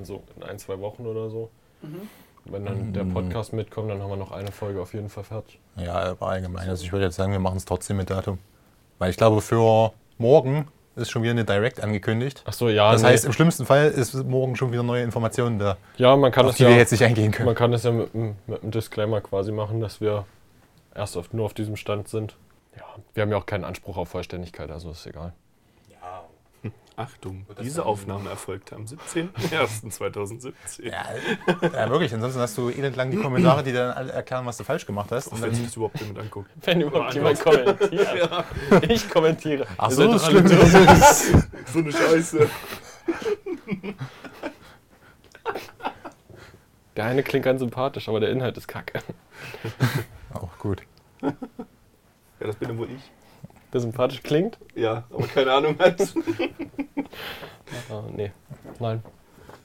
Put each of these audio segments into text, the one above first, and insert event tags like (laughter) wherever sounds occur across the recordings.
dann so in ein, zwei Wochen oder so. Mhm. Wenn dann der Podcast mitkommt, dann haben wir noch eine Folge auf jeden Fall fertig. Ja, aber allgemein. Also ich würde jetzt sagen, wir machen es trotzdem mit Datum. Weil ich glaube, für morgen ist schon wieder eine Direct angekündigt. Ach so, ja. Das nee. heißt, im schlimmsten Fall ist morgen schon wieder neue Informationen da, ja, man kann auf das die ja, wir jetzt nicht eingehen können. man kann das ja mit, einem- mit einem Disclaimer quasi machen, dass wir erst auf, nur auf diesem Stand sind. Ja, wir haben ja auch keinen Anspruch auf Vollständigkeit, also ist egal. Achtung, diese dann- Aufnahme erfolgte am 17.01.2017. Ja, ja, wirklich. Ansonsten hast du elendlang die Kommentare, die dann alle erklären, was du falsch gemacht hast. Und wenn sich dann, das überhaupt jemand anguckt. Wenn überhaupt jemand kommentiert. Ich kommentiere. ach so, das schlimm. doof. So eine Scheiße. Der eine klingt ganz sympathisch, aber der Inhalt ist kacke. Auch gut. Ja, das bin ja wohl ich. Der sympathisch klingt? Ja, aber keine Ahnung hat. (laughs) Ah, nee. Nein.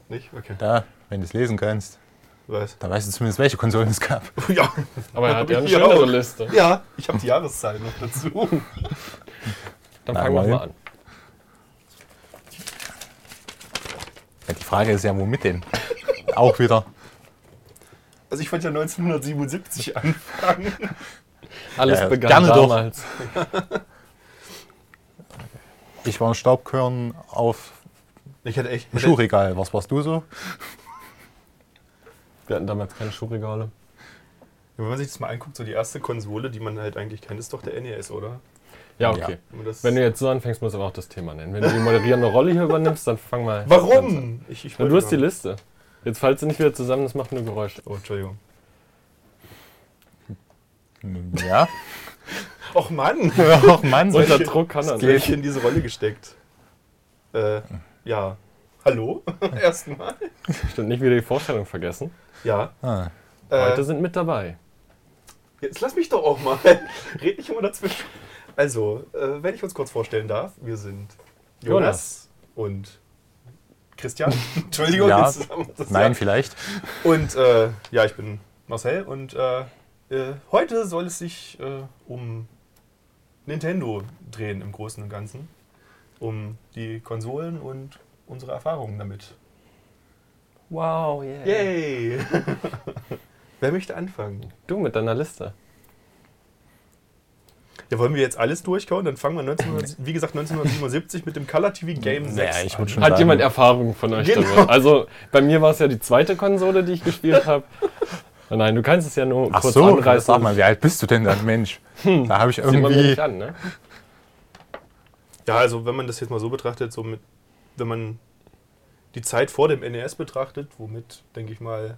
Nicht? Okay. Da, wenn du es lesen kannst, Was? dann weißt du zumindest, welche Konsolen es gab. (laughs) Ja. Aber er hat ja eine schönere auch. Liste. Ja, ich habe die Jahreszahl noch dazu. Dann fangen wir mal an. Ja, die Frage ist ja, womit denn? Auch wieder. Also ich wollte ja 1977 anfangen. Alles Ja, begann gerne doch. (laughs) Ich war ein Staubkörn auf Ich hätte echt. dem Schuhregal. Was warst du so? Wir hatten damals keine Schuhregale. Wenn man sich das mal anguckt, so die erste Konsole, die man halt eigentlich kennt, ist doch der NES, oder? Ja, Ja. okay. Das Wenn du jetzt so anfängst, musst du aber auch das Thema nennen. Wenn du die moderierende Rolle hier übernimmst, dann fang mal. Warum? Ich, ich Ja, du hast die Liste. Jetzt fallt sie nicht wieder zusammen, das macht nur Geräusche. Oh, Entschuldigung. Ja. Och Mann! (laughs) Ach Mann, Unter Druck kann er nicht. ich in diese Rolle gesteckt. Äh, ja. Hallo? (laughs) Erstmal. Stimmt, nicht wieder die Vorstellung vergessen. Ja. Ah, Heute Äh, sind mit dabei. jetzt lass mich doch auch mal. (laughs) Red nicht immer dazwischen. Also, äh, wenn ich uns kurz vorstellen darf, wir sind Jonas, und Christian. Entschuldigung, Ja. nein, ja. vielleicht. Und äh, ja, ich bin Marcel und äh, äh, heute soll es sich äh, um Nintendo drehen im Großen und Ganzen. Um die Konsolen und unsere Erfahrungen damit. Wow, yeah. Yay! (laughs) Wer möchte anfangen? Du mit deiner Liste. Ja, wollen wir jetzt alles durchkauen? Dann fangen wir 1900, wie gesagt 1977 mit dem Color TV Game 6 Naja, ich an. Hat sagen- jemand Erfahrung von euch Genau. damit? Also bei mir war es ja die zweite Konsole, die ich gespielt (laughs) habe. Nein, du kannst es ja nur Ach kurz so, anreißen. sag mal, wie alt bist du denn dann, Mensch? Da habe ich Sieht man irgendwie. nicht an, ne? Ja, also wenn man das jetzt mal so betrachtet, so mit, wenn man die Zeit vor dem NES betrachtet, womit, denke ich mal,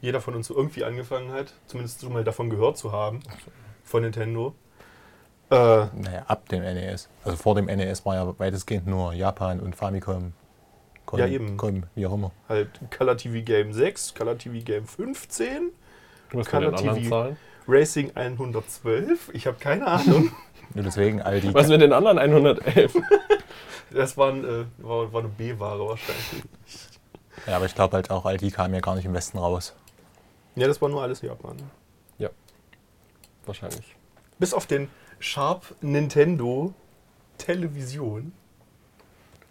jeder von uns so irgendwie angefangen hat, zumindest schon mal davon gehört zu haben, von Nintendo. Äh, Naja, ab dem NES. Also vor dem NES war ja weitestgehend nur Japan und Famicom. Com, Ja, eben. Com, wie auch immer. halt Color TV Game 6, Color TV Game 15, Du musst mit Color TV. Zahlen. Racing 112, ich habe keine Ahnung. (laughs) Und deswegen all die. Was mit den anderen 111? (laughs) Das waren, äh, war, war eine B-Ware wahrscheinlich. Ja, aber ich glaube halt auch, all die kamen ja gar nicht im Westen raus. Ja, das war nur alles Japan. Wahrscheinlich. Bis auf den Sharp Nintendo Television.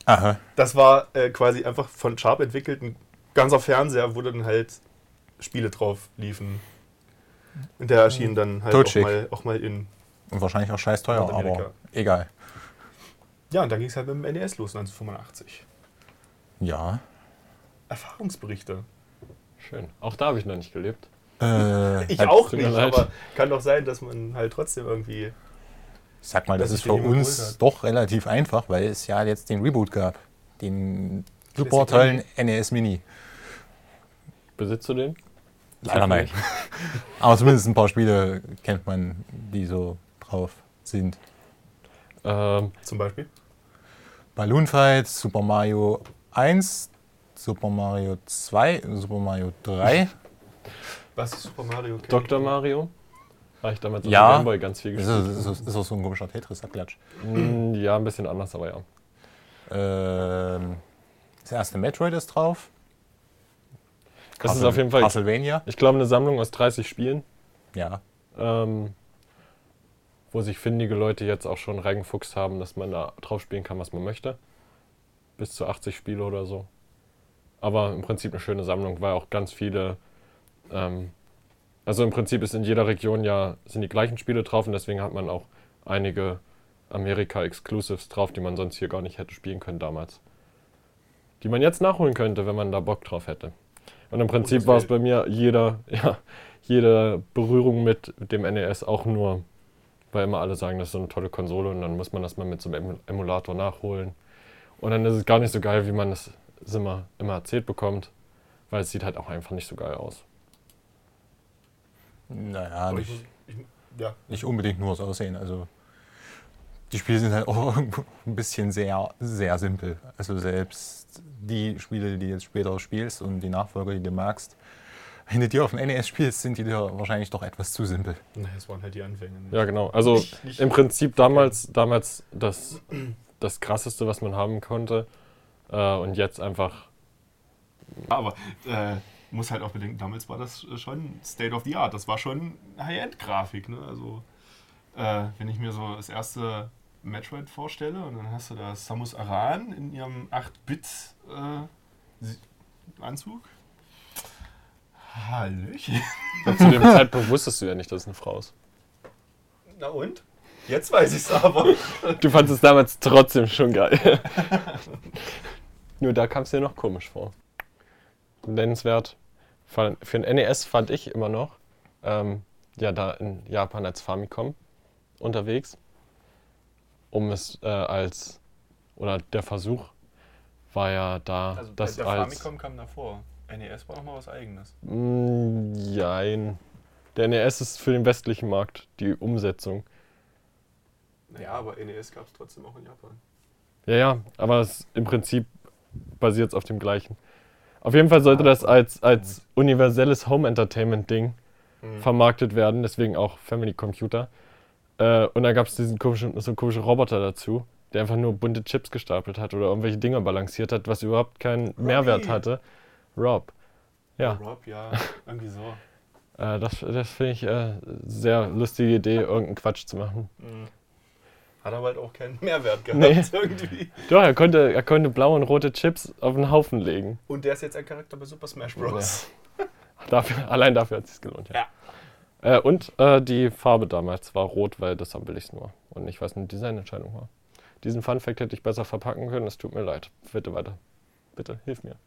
Aha. Das war äh, quasi einfach von Sharp entwickelt ein ganzer Fernseher, wo dann halt Spiele drauf liefen. Und der erschien dann halt auch mal, auch mal in. Und wahrscheinlich auch scheiß teuer, aber egal. Ja, und dann ging es halt mit dem NES los, 1985. Ja. Erfahrungsberichte. Schön. Auch da habe ich noch nicht gelebt. Äh, (laughs) Ich halt, auch nicht, aber kann doch sein, dass man halt trotzdem irgendwie. Sag mal, das dass ist für uns doch relativ einfach, weil es ja jetzt den Reboot gab. Den super tollen NES Mini. Besitzt du den? Leider nein. Aber zumindest ein paar Spiele kennt man, die so drauf sind. Ähm, Zum Beispiel. Balloon Fight, Super Mario 1, Super Mario 2, Super Mario 3. Was ist Super Mario? kenn Dr. ich. Mario? Habe ich damals auf Ja. dem Gameboy ganz viel Ist, gespielt. ist, ist, ist auch so ein komischer Tetris-Abklatsch. Mm, Ja, ein bisschen anders, aber ja. Ähm, das erste Metroid ist drauf. Das ist Castle- auf jeden Fall, Castlevania. ich glaube, eine Sammlung aus 30 Spielen, Ja. ähm, wo sich findige Leute jetzt auch schon reingefuchst haben, dass man da drauf spielen kann, was man möchte. Bis zu 80 Spiele oder so. Aber im Prinzip eine schöne Sammlung, weil auch ganz viele. Ähm, also im Prinzip ist in jeder Region ja sind die gleichen Spiele drauf und deswegen hat man auch einige Amerika-Exclusives drauf, die man sonst hier gar nicht hätte spielen können damals. Die man jetzt nachholen könnte, wenn man da Bock drauf hätte. Und im Prinzip war es bei mir jeder, (laughs) ja, jede Berührung mit dem NES auch nur, weil immer alle sagen, das ist so eine tolle Konsole und dann muss man das mal mit so einem Emu- Emulator nachholen. Und dann ist es gar nicht so geil, wie man es immer, immer erzählt bekommt, weil es sieht halt auch einfach nicht so geil aus. Naja, Aber ich, nicht, ich, ja, nicht unbedingt nur das Aussehen. Also die Spiele sind halt (laughs) auch ein bisschen sehr, sehr simpel. Also selbst die Spiele, die du jetzt später spielst und die Nachfolger, die du magst, wenn du die auf dem NES spielst, sind die dir wahrscheinlich doch etwas zu simpel. naja, es waren halt die Anfänge. Ja, genau. Also Nicht- nicht- im Prinzip damals, damals das, das krasseste, was man haben konnte. Äh, und jetzt einfach, Aber äh, muss halt auch bedenken, damals war das schon State of the Art. Das war schon High-End-Grafik. Ne? Also, äh, wenn ich mir so das erste Metroid vorstelle und dann hast du da Samus Aran in ihrem 8-Bit-Anzug. Hallöchen. zu dem (laughs) Zeitpunkt wusstest du ja nicht, dass es eine Frau ist. Na und? Jetzt weiß ich es aber. (laughs) Du fandest es damals trotzdem schon geil. (laughs) Nur da kam es dir noch komisch vor. Nennenswert. Für ein NES fand ich immer noch, ähm, ja, da in Japan als Famicom unterwegs, um es äh, als, oder der Versuch war ja da, Also das der als. Famicom kam davor. NES war nochmal was eigenes. Mm, Jein. Der NES ist für den westlichen Markt die Umsetzung. Ja, aber NES gab es trotzdem auch in Japan. Ja, ja, aber es, im Prinzip basiert es auf dem gleichen. Auf jeden Fall sollte das als, als universelles Home Entertainment Ding Mhm. vermarktet werden, deswegen auch Family Computer. Äh, und da gab es diesen komischen, so komischen Roboter dazu, der einfach nur bunte Chips gestapelt hat oder irgendwelche Dinger balanciert hat, was überhaupt keinen Mehrwert hatte. Rob. Ja, Rob, ja, irgendwie so. (laughs) äh, das, das finde ich äh, sehr lustige Idee, irgendeinen Quatsch zu machen. Mhm. Hat aber halt auch keinen (laughs) Mehrwert gehabt Nee. irgendwie. Doch, er konnte, er konnte blaue und rote Chips auf einen Haufen legen. Und der ist jetzt ein Charakter bei Super Smash Bros. (laughs) Dafür, allein dafür hat es sich gelohnt, ja. Äh, und äh, die Farbe damals war rot, weil das am billigsten war. Und nicht, es eine Designentscheidung war. Diesen Fun-Fact hätte ich besser verpacken können, es tut mir leid. Bitte weiter. Bitte, hilf mir.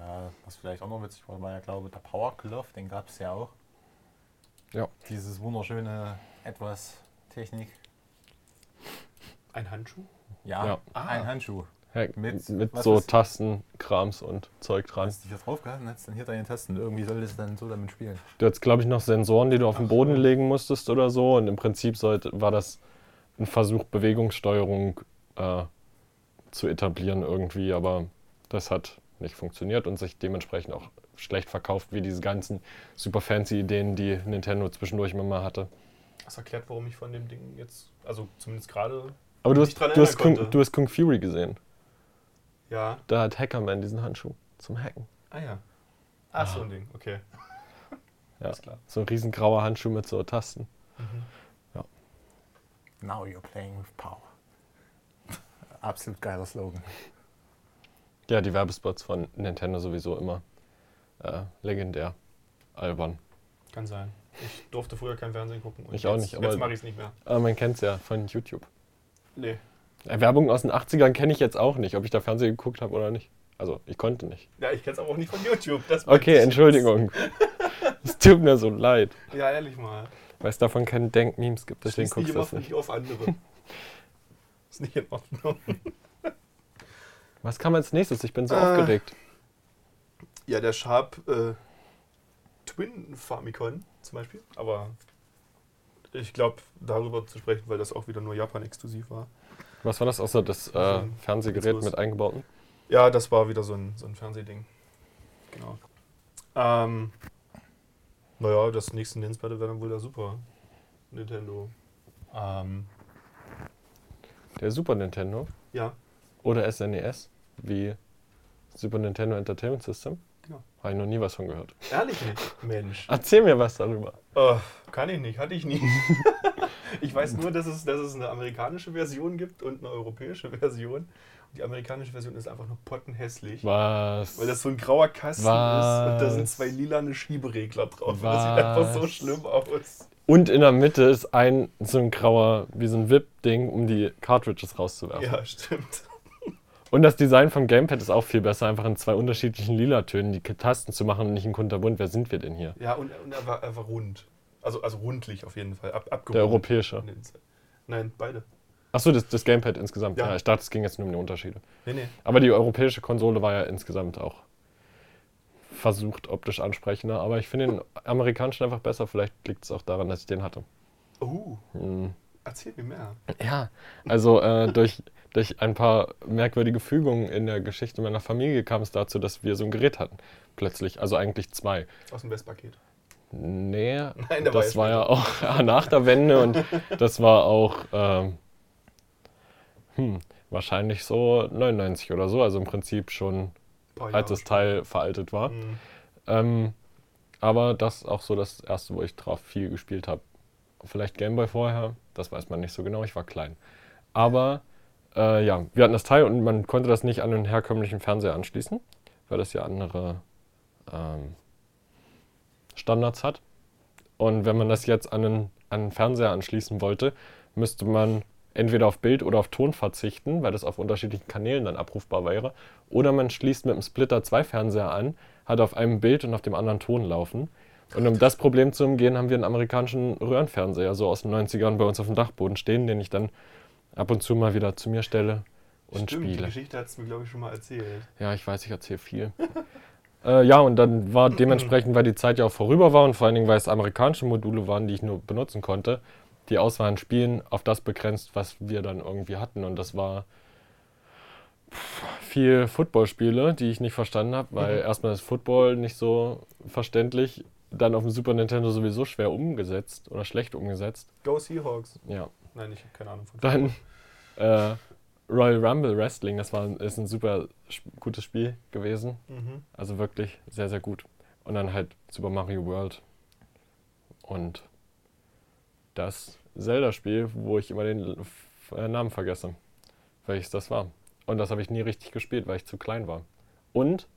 Ja, was vielleicht auch noch witzig war, war ja, glaube ich, der Power Glove, den gab es ja auch. Ja. Dieses wunderschöne etwas Technik. Ein Handschuh? Ja, Ja. Ah. ein Handschuh. Ja, mit Mit- was so ist- Tasten, Krams und Zeug dran. Hast dich hier drauf gehalten, hast dann hier deine Tasten. Irgendwie solltest du dann so damit spielen. Du hattest, glaube ich, noch Sensoren, die du auf den Boden legen musstest oder so. Und im Prinzip sollte, war das ein Versuch, Bewegungssteuerung äh, zu etablieren irgendwie. Aber das hat nicht funktioniert und sich dementsprechend auch schlecht verkauft, wie diese ganzen super fancy Ideen, die Nintendo zwischendurch immer mal hatte. Das erklärt, warum ich von dem Ding jetzt, also zumindest gerade, Aber du hast, du, hast Kung, du hast Kung Fury gesehen. ja. Da hat Hackerman diesen Handschuh zum Hacken. Ah ja. Ach, so ein Ding, okay. (laughs) Ja. Alles klar. So ein riesengrauer Handschuh mit so Tasten. Now you're playing with power. (laughs) Absolut geiler Slogan. Ja, die Werbespots von Nintendo sowieso immer äh, legendär. Albern. Kann sein. Ich durfte früher kein Fernsehen gucken. Und Ich auch jetzt, nicht, aber- Jetzt mache ich es nicht mehr. Aber man kennt es ja von YouTube. Nee. Äh, Werbung aus den 80ern kenne ich jetzt auch nicht, ob ich da Fernsehen geguckt habe oder nicht. Also, ich konnte nicht. Ja, ich kenne es aber auch nicht von YouTube. Okay, Entschuldigung. (laughs) Es tut mir so leid. Ja, ehrlich mal. weil es davon keine Denkmemes gibt. Deswegen guckst du das nicht auf andere. (laughs) Ist nicht in Ordnung. Was kam als nächstes? Ich bin so Äh. aufgeregt. Ja, der Sharp äh, Twin Famicom zum Beispiel. Aber ich glaube, darüber zu sprechen, weil das auch wieder nur Japan-exklusiv war. Was war das außer das äh, Also, Fernsehgerät mit eingebauten? Ja, das war wieder so ein, so ein Fernsehding. Genau. Ähm, naja, das nächste Nennenswerte wäre dann wohl der Super Nintendo. Ähm, Der Super Nintendo ja, oder SNES, wie Super Nintendo Entertainment System? Genau. Habe ich noch nie was von gehört. ehrlich nicht. Mensch. Erzähl mir was darüber. Oh, kann ich nicht, hatte ich nie. (laughs) Ich weiß nur, dass es, dass es eine amerikanische Version gibt und eine europäische Version. Die amerikanische Version ist einfach nur pottenhässlich. Was? Weil das so ein grauer Kasten Was? ist und da sind zwei lilane Schieberegler drauf. Und Das sieht einfach so Was? schlimm aus. Und in der Mitte ist ein so ein grauer, wie so ein Whip-Ding, um die Cartridges rauszuwerfen. Ja, stimmt. Und das Design vom Gamepad ist auch viel besser, einfach in zwei unterschiedlichen Lila-Tönen die Tasten zu machen und nicht in kunterbunt. Wer sind wir denn hier? Ja, und, und er, war, er war rund. Also, also rundlich auf jeden Fall. Ab, abgerundet. Der europäische. Nein, beide. Achso, das, das Gamepad insgesamt. Ja. Ja. ich dachte, es ging jetzt nur um die Unterschiede. Nee, nee. Aber die europäische Konsole war ja insgesamt auch versucht optisch ansprechender. Aber ich finde den amerikanischen einfach besser. Vielleicht liegt es auch daran, dass ich den hatte. Oh, Hm. erzähl mir mehr. Ja, also äh, durch, durch ein paar merkwürdige Fügungen in der Geschichte meiner Familie kam es dazu, dass wir so ein Gerät hatten. Plötzlich. Also eigentlich zwei. Aus dem Westpaket. Nee, Nein, das war ja auch (laughs) nach der Wende und (laughs) das war auch ähm, hm, wahrscheinlich so 99 oder so, also im Prinzip schon, als das. Teil veraltet war. Mhm. Ähm, aber das ist auch so das erste, wo ich drauf viel gespielt habe. Vielleicht Gameboy vorher, das weiß man nicht so genau, ich war klein. Aber äh, ja, wir hatten das Teil und man konnte das nicht an den herkömmlichen Fernseher anschließen, weil das ja andere ähm, Standards hat. Und wenn man das jetzt an einen, an einen Fernseher anschließen wollte, müsste man entweder auf Bild oder auf Ton verzichten, weil das auf unterschiedlichen Kanälen dann abrufbar wäre. Oder man schließt mit dem Splitter zwei Fernseher an, hat auf einem Bild und auf dem anderen Ton laufen. Und um das Problem zu umgehen, haben wir einen amerikanischen Röhrenfernseher so aus den 90ern bei uns auf dem Dachboden stehen, den ich dann ab und zu mal wieder zu mir stelle und Stimmt, Die spiele. Geschichte hat es mir, glaube ich, schon mal erzählt. Ja, ich weiß, ich erzähle viel. (laughs) äh, ja, und dann war dementsprechend, weil die Zeit ja auch vorüber war und vor allen Dingen, weil es amerikanische Module waren, die ich nur benutzen konnte, die Auswahl an Spielen auf das begrenzt, was wir dann irgendwie hatten. Und das war viel Footballspiele, die ich nicht verstanden habe, weil Mhm. erstmal ist Football nicht so verständlich, dann auf dem Super Nintendo sowieso schwer umgesetzt oder schlecht umgesetzt. Go Seahawks. Ja. Nein, ich habe keine Ahnung von Dann äh, Royal Rumble Wrestling, das war, ist ein super gutes Spiel gewesen. Mhm. Also wirklich sehr, sehr gut. Und dann halt Super Mario World und das Zelda-Spiel, wo ich immer den äh, Namen vergesse, welches das war. Und das habe ich nie richtig gespielt, weil ich zu klein war. Und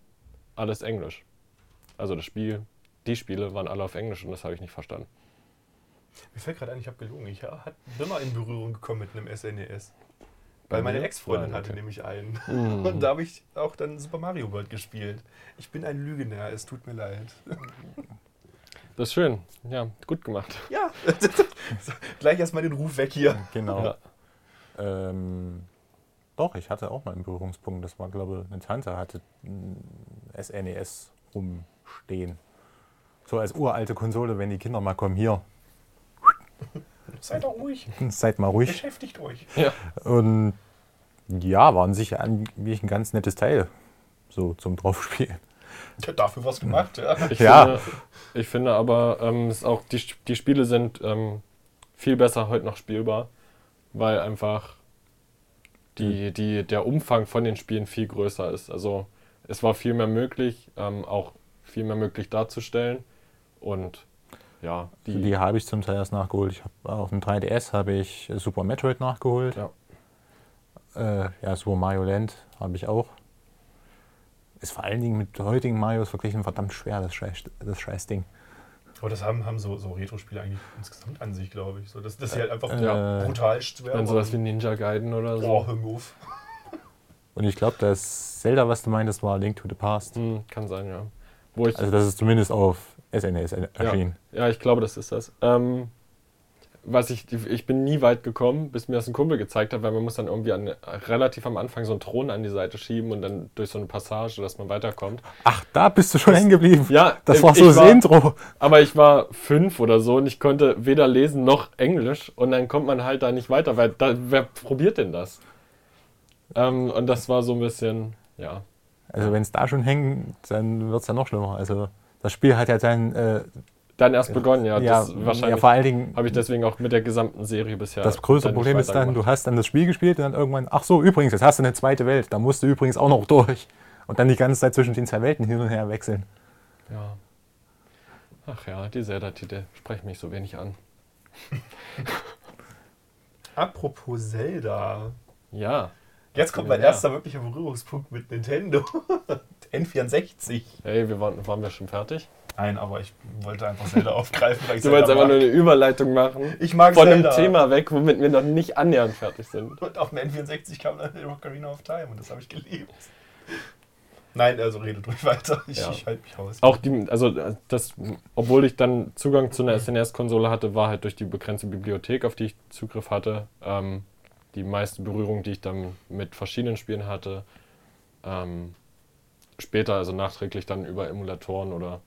alles Englisch. Also das Spiel, die Spiele waren alle auf Englisch und das habe ich nicht verstanden. Mir fällt gerade ein, ich habe gelogen. Ich hat, bin mal in Berührung gekommen mit einem SNES. Weil Bei meine? Ex-Freundin hatte nämlich einen. Mhm. Und da habe ich auch dann Super Mario World gespielt. Ich bin ein Lügner, es tut mir leid. Das ist schön. Ja, gut gemacht. Ja, (laughs) gleich erstmal den Ruf weg hier. Genau. Ja. Ähm, doch, ich hatte auch mal einen Berührungspunkt. Das war, glaube ich, eine Tante hatte ein SNES rumstehen. So als uralte Konsole, wenn die Kinder mal kommen, hier, (laughs) Seid doch ruhig, (laughs) seid mal ruhig. beschäftigt euch. Ja. Und ja, war an sich eigentlich ein ganz nettes Teil. So zum Draufspielen. Ja, dafür was gemacht, ja. Ich, Ja. finde, ich finde aber, ähm, ist auch die, die Spiele sind ähm, viel besser heute noch spielbar, weil einfach die, die, der Umfang von den Spielen viel größer ist. Also es war viel mehr möglich, ähm, auch viel mehr möglich darzustellen. Und ja, die, Die habe ich zum Teil erst nachgeholt. Ich habe auf dem 3DS habe ich Super Metroid nachgeholt. Ja. Äh, ja, Super Mario Land habe ich auch. Ist vor allen Dingen mit heutigen Marios verglichen verdammt schwer, das scheiß, das scheiß Ding. Aber das haben, haben so, so Retro-Spiele eigentlich insgesamt an sich, glaube ich. So, dass, dass sie halt einfach Äh, brutal schwer dann sowas wie waren. Ninja Gaiden oder so. Boah, hör mir auf. (laughs) Und ich glaube, das Zelda, was du meintest, war Link to the Past. Hm, kann sein, ja. Wo ich, Also das ist zumindest auf SNES er- erschienen. Ja, ich glaube, das ist das. Ähm, was ich, ich bin nie weit gekommen, bis mir das ein Kumpel gezeigt hat, weil man muss dann irgendwie an, relativ am Anfang so einen Thron an die Seite schieben und dann durch so eine Passage, dass man weiterkommt. Ach, da bist du schon hängen geblieben. Ja, Das war so das war- Intro. Aber ich war fünf oder so und ich konnte weder lesen noch Englisch und dann kommt man halt da nicht weiter, weil da, wer probiert denn das? Ähm, und das war so ein bisschen, ja. Also wenn es da schon hängt, dann wird es ja noch schlimmer. Also das Spiel hat ja dann äh, Dann erst begonnen, ja. ja, das ja, wahrscheinlich vor allen Dingen habe ich deswegen auch mit der gesamten Serie bisher. das größte Problem ist dann, du weitergemacht. hast dann das Spiel gespielt und dann irgendwann, ach so, übrigens, jetzt hast du eine zweite Welt, da musst du übrigens auch noch (laughs) durch. Und dann die ganze Zeit zwischen den zwei Welten hin und her wechseln. Ja. Ach ja, die Zelda-Titel sprechen mich so wenig an. (laughs) Apropos Zelda. Ja. Jetzt kommt mein Ja. erster wirklicher Berührungspunkt mit Nintendo. (laughs) N64. Hey, wir waren, waren wir schon fertig? Nein, aber ich wollte einfach Zelda aufgreifen, weil ich Du wolltest einfach nur eine Überleitung machen. Ich mag Von Zelda. einem Thema weg, womit wir noch nicht annähernd fertig sind. Und auf dem N64 kam dann Ocarina of Time und das habe ich geliebt. Nein, also redet ruhig weiter. Ich, Ja. ich halte mich raus. Auch die, also das, obwohl ich dann Zugang zu einer SNES-Konsole hatte, war halt durch die begrenzte Bibliothek, auf die ich Zugriff hatte, ähm, die meiste Berührung, die ich dann mit verschiedenen Spielen hatte, ähm, später, also nachträglich dann über Emulatoren oder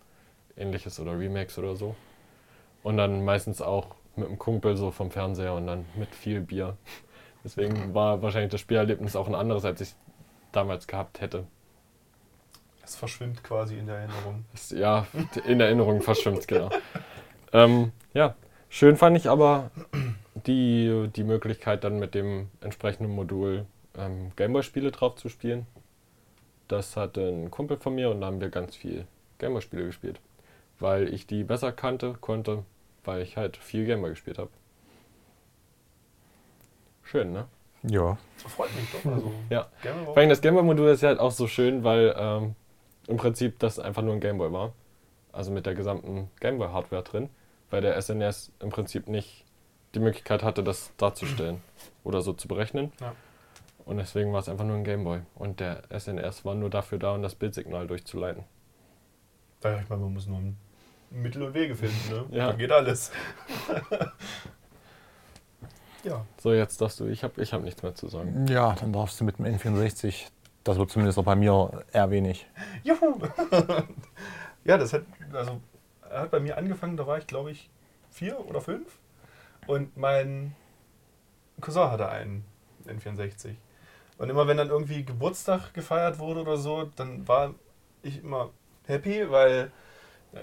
ähnliches oder Remakes oder so. Und dann meistens auch mit einem Kumpel so vom Fernseher und dann mit viel Bier. (laughs) Deswegen war wahrscheinlich das Spielerlebnis auch ein anderes, als ich damals gehabt hätte. Es verschwimmt quasi in der Erinnerung. Das, ja, in Erinnerung verschwimmt, genau. Ähm, ja, schön fand ich aber die, die Möglichkeit, dann mit dem entsprechenden Modul ähm, Gameboy-Spiele drauf zu spielen. Das hatte ein Kumpel von mir und da haben wir ganz viel Gameboy-Spiele gespielt. Weil ich die besser kannte, konnte, weil ich halt viel Gameboy gespielt habe. Schön, ne? Ja. Freut mich doch. Also, Ja. Vor allem das Gameboy-Modul ist ja halt auch so schön, weil ähm, im Prinzip das einfach nur ein Gameboy war. Also mit der gesamten Gameboy-Hardware drin, weil der SNES im Prinzip nicht die Möglichkeit hatte, das darzustellen (clears throat) oder so zu berechnen. Ja. Und deswegen war es einfach nur ein Gameboy. Und der SNES war nur dafür da, um das Bildsignal durchzuleiten. Ja, ich meine, man muss nur Mittel und Wege finden, ne? (laughs) Ja. Dann geht alles. (laughs) ja. So, jetzt darfst du. Ich habe ich hab nichts mehr zu sagen. Ja, dann darfst du mit dem N64, das wird zumindest auch bei mir eher wenig. Juhu! (laughs) ja, das hat, also, er hat bei mir angefangen, da war ich, glaube ich, vier oder fünf. Und mein Cousin hatte einen N64. Und immer wenn dann irgendwie Geburtstag gefeiert wurde oder so, dann war ich immer happy, weil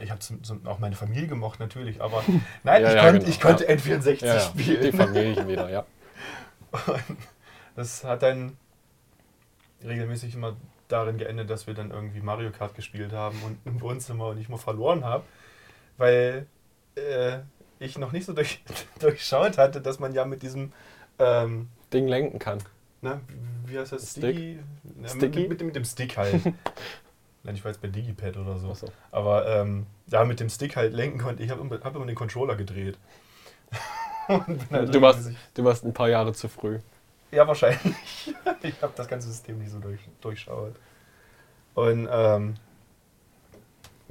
ich habe auch meine Familie gemocht natürlich, aber (laughs) nein, Ja, ich, ja, konnte, genau, ich konnte ja. N64 Ja, ja, spielen. die Familien wieder, ja. (laughs) Und das hat dann regelmäßig immer darin geendet, dass wir dann irgendwie Mario Kart gespielt haben und im Wohnzimmer und ich mal verloren habe, weil äh, ich noch nicht so durch, (laughs) durchschaut hatte, dass man ja mit diesem, ähm, Ding lenken kann. Na, wie heißt das? Stick? Digi? Na, Sticky? Mit, mit, mit dem Stick halt. (laughs) Nein, ich war jetzt bei Digipad oder so. Achso. Aber ähm, ja, mit dem Stick halt lenken konnte. Ich habe immer, hab immer den Controller gedreht. (laughs) Halt Du warst, du warst ein paar Jahre zu früh. Ja, wahrscheinlich. (laughs) Ich habe das ganze System nicht so durch, durchschaut. Und ähm,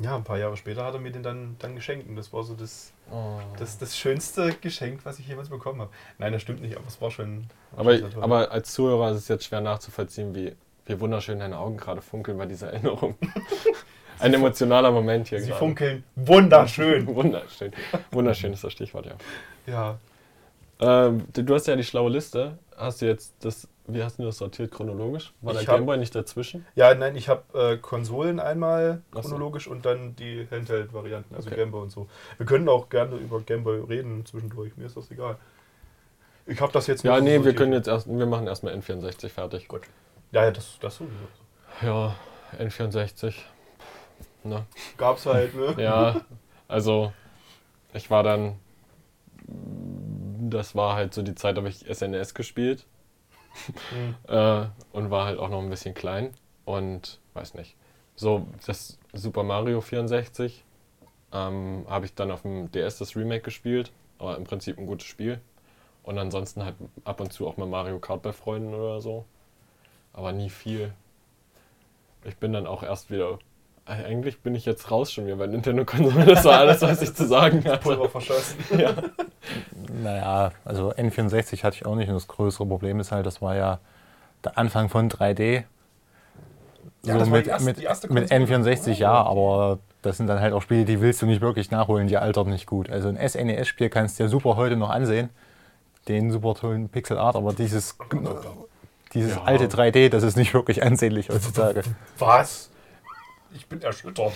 ja, ein paar Jahre später hat er mir den dann, dann geschenkt. Und das war so das, Oh. das, das schönste Geschenk, was ich jemals bekommen habe. Nein, das stimmt nicht, aber es war schon. Aber, toll. aber als Zuhörer ist es jetzt schwer nachzuvollziehen, wie, wie wunderschön deine Augen gerade funkeln bei dieser Erinnerung. (laughs) Ein emotionaler Moment hier sie gerade. funkeln wunderschön. (laughs) Wunderschön. Wunderschön ist das Stichwort, ja. ja. Ähm, du hast ja die schlaue Liste. Hast du jetzt das, wie hast du das sortiert chronologisch? War Ich der Gameboy nicht dazwischen? ja, nein, ich habe äh, Konsolen einmal Ach so. chronologisch und dann die Handheld-Varianten, also Okay. Gameboy und so. Wir können auch gerne über Gameboy reden zwischendurch, mir ist das egal. Ich habe das jetzt Ja, nee, wir sortiert. können jetzt erst, wir machen erstmal N64 fertig. Gut. Ja, ja, das, das sowieso. Ja, N64. Ne? Gab's halt, ne? Ja, also ich war dann, das war halt so die Zeit, da habe ich SNES gespielt Mhm. (laughs) äh, und war halt auch noch ein bisschen klein und weiß nicht. So, das Super Mario 64 ähm, habe ich dann auf dem DS das Remake gespielt, aber im Prinzip ein gutes Spiel. Und ansonsten halt ab und zu auch mal Mario Kart bei Freunden oder so. Aber nie viel. Ich bin dann auch erst wieder. Eigentlich bin ich jetzt raus schon wieder bei Nintendo Konsole. Das war alles, was ich zu sagen (laughs) hatte. Pulver verschossen. Ja. (laughs) Naja, also N64 hatte ich auch nicht und das größere Problem ist halt, das war ja der Anfang von 3D. Ja, so das war mit, die erste- mit, mit Konsole, N64 oder? ja, aber das sind dann halt auch Spiele, die willst du nicht wirklich nachholen, die altern nicht gut. Also ein SNES-Spiel kannst du dir super heute noch ansehen, den super tollen Pixel Art, aber dieses, dieses Ja. alte 3D, das ist nicht wirklich ansehnlich heutzutage. Was? Ich bin erschüttert.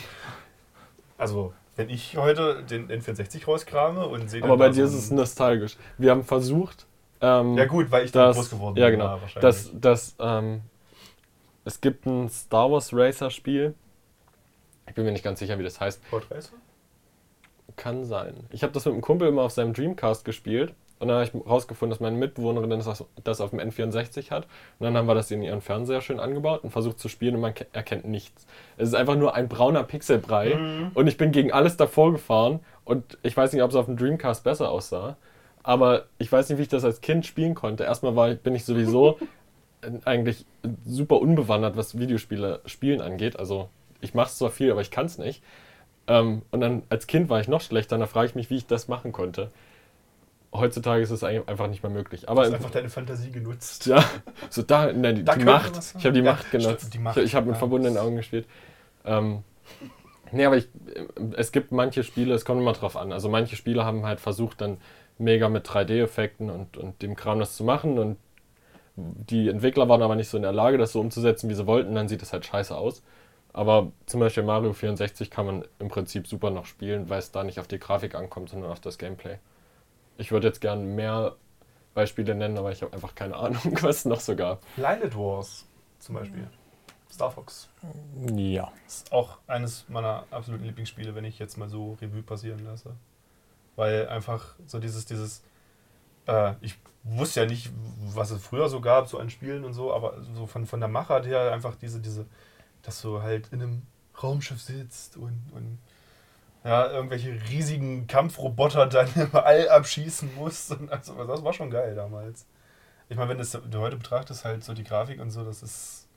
Also, wenn ich heute den N64 rauskrame und sehe Aber bei da dir ist es nostalgisch. Wir haben versucht. Ähm, Ja, gut, weil ich dann das, groß geworden ja, bin. genau. wahrscheinlich. Das, das, ähm, es gibt ein Star Wars Racer Spiel. Ich bin mir nicht ganz sicher, wie das heißt. Portraits? Kann sein. Ich habe das mit einem Kumpel immer auf seinem Dreamcast gespielt. Und dann habe ich rausgefunden, dass meine Mitbewohnerin das, das auf dem N64 hat. Und dann haben wir das in ihren Fernseher schön angebaut und versucht zu spielen und man ke- erkennt nichts. Es ist einfach nur ein brauner Pixelbrei und ich bin gegen alles davor gefahren und ich weiß nicht, ob es auf dem Dreamcast besser aussah. Aber ich weiß nicht, wie ich das als Kind spielen konnte. Erstmal war, ich- bin ich sowieso (laughs) eigentlich super unbewandert, was Videospiele spielen angeht. Also ich mache es zwar viel, aber ich kann es nicht. Ähm, und dann als Kind war ich noch schlechter. Da frage ich mich, wie ich das machen konnte. Heutzutage ist es einfach nicht mehr möglich. Aber Du hast einfach deine Fantasie genutzt. ja, so da, ne, die, Da die Macht. Ich habe die Ja, Macht genutzt. die Macht, Ich, ich habe mit ja. verbundenen Augen gespielt. Ähm, nee, aber ich, es gibt manche Spiele, es kommt immer drauf an. Also manche Spiele haben halt versucht, dann mega mit 3D-Effekten und, und dem Kram das zu machen. Und die Entwickler waren aber nicht so in der Lage, das so umzusetzen, wie sie wollten. Dann sieht es halt scheiße aus. Aber zum Beispiel Mario 64 kann man im Prinzip super noch spielen, weil es da nicht auf die Grafik ankommt, sondern auf das Gameplay. Ich würde jetzt gerne mehr Beispiele nennen, aber ich habe einfach keine Ahnung, (laughs) was es noch so gab. Blinded Wars zum Beispiel. Star Fox. Ja. ist auch eines meiner absoluten Lieblingsspiele, wenn ich jetzt mal so Revue passieren lasse. Weil einfach so dieses, dieses, äh, ich wusste ja nicht, was es früher so gab, so an Spielen und so, aber so von, von der Machart her einfach diese, diese, dass du halt in einem Raumschiff sitzt und, und ja, irgendwelche riesigen Kampfroboter dann (laughs) im All abschießen musst. Und also, das war schon geil damals. Ich meine, wenn du es du heute betrachtest, halt so die Grafik und so, das ist.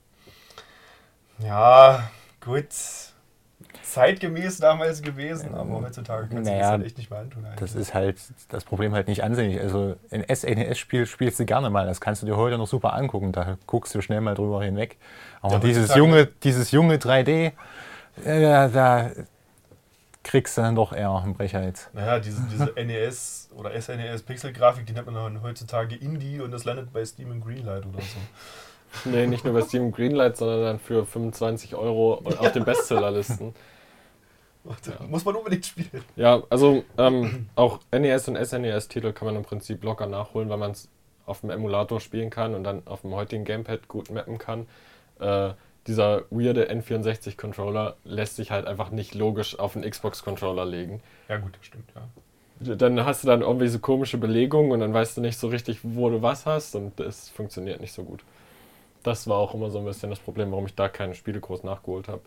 Ja, gut. Zeitgemäß damals gewesen, aber heutzutage kannst du Naja, das halt echt nicht mehr antun. Eigentlich. Das ist halt das Problem halt nicht ansehnlich. Also ein SNES-Spiel spielst du gerne mal. Das kannst du dir heute noch super angucken. Da guckst du schnell mal drüber hinweg. Aber Ja, dieses, junge, dieses junge 3D, äh, da kriegst du dann doch eher einen Brecher jetzt. Naja, diese, diese (laughs) NES oder SNES Pixel-Grafik, die nennt man heutzutage Indie und das landet bei Steam in Greenlight oder so. (laughs) Nee, nicht nur bei Steam Greenlight, sondern dann für 25 Euro und auf den Bestsellerlisten. (laughs) Muss man unbedingt spielen. Ja, also ähm, auch NES und SNES-Titel kann man im Prinzip locker nachholen, weil man es auf dem Emulator spielen kann und dann auf dem heutigen Gamepad gut mappen kann. Äh, dieser weirde N64-Controller lässt sich halt einfach nicht logisch auf einen Xbox-Controller legen. Ja, gut, das stimmt, ja. Dann hast du dann irgendwie so komische Belegungen und dann weißt du nicht so richtig, wo du was hast und es funktioniert nicht so gut. Das war auch immer so ein bisschen das Problem, warum ich da keine Spiele groß nachgeholt habe.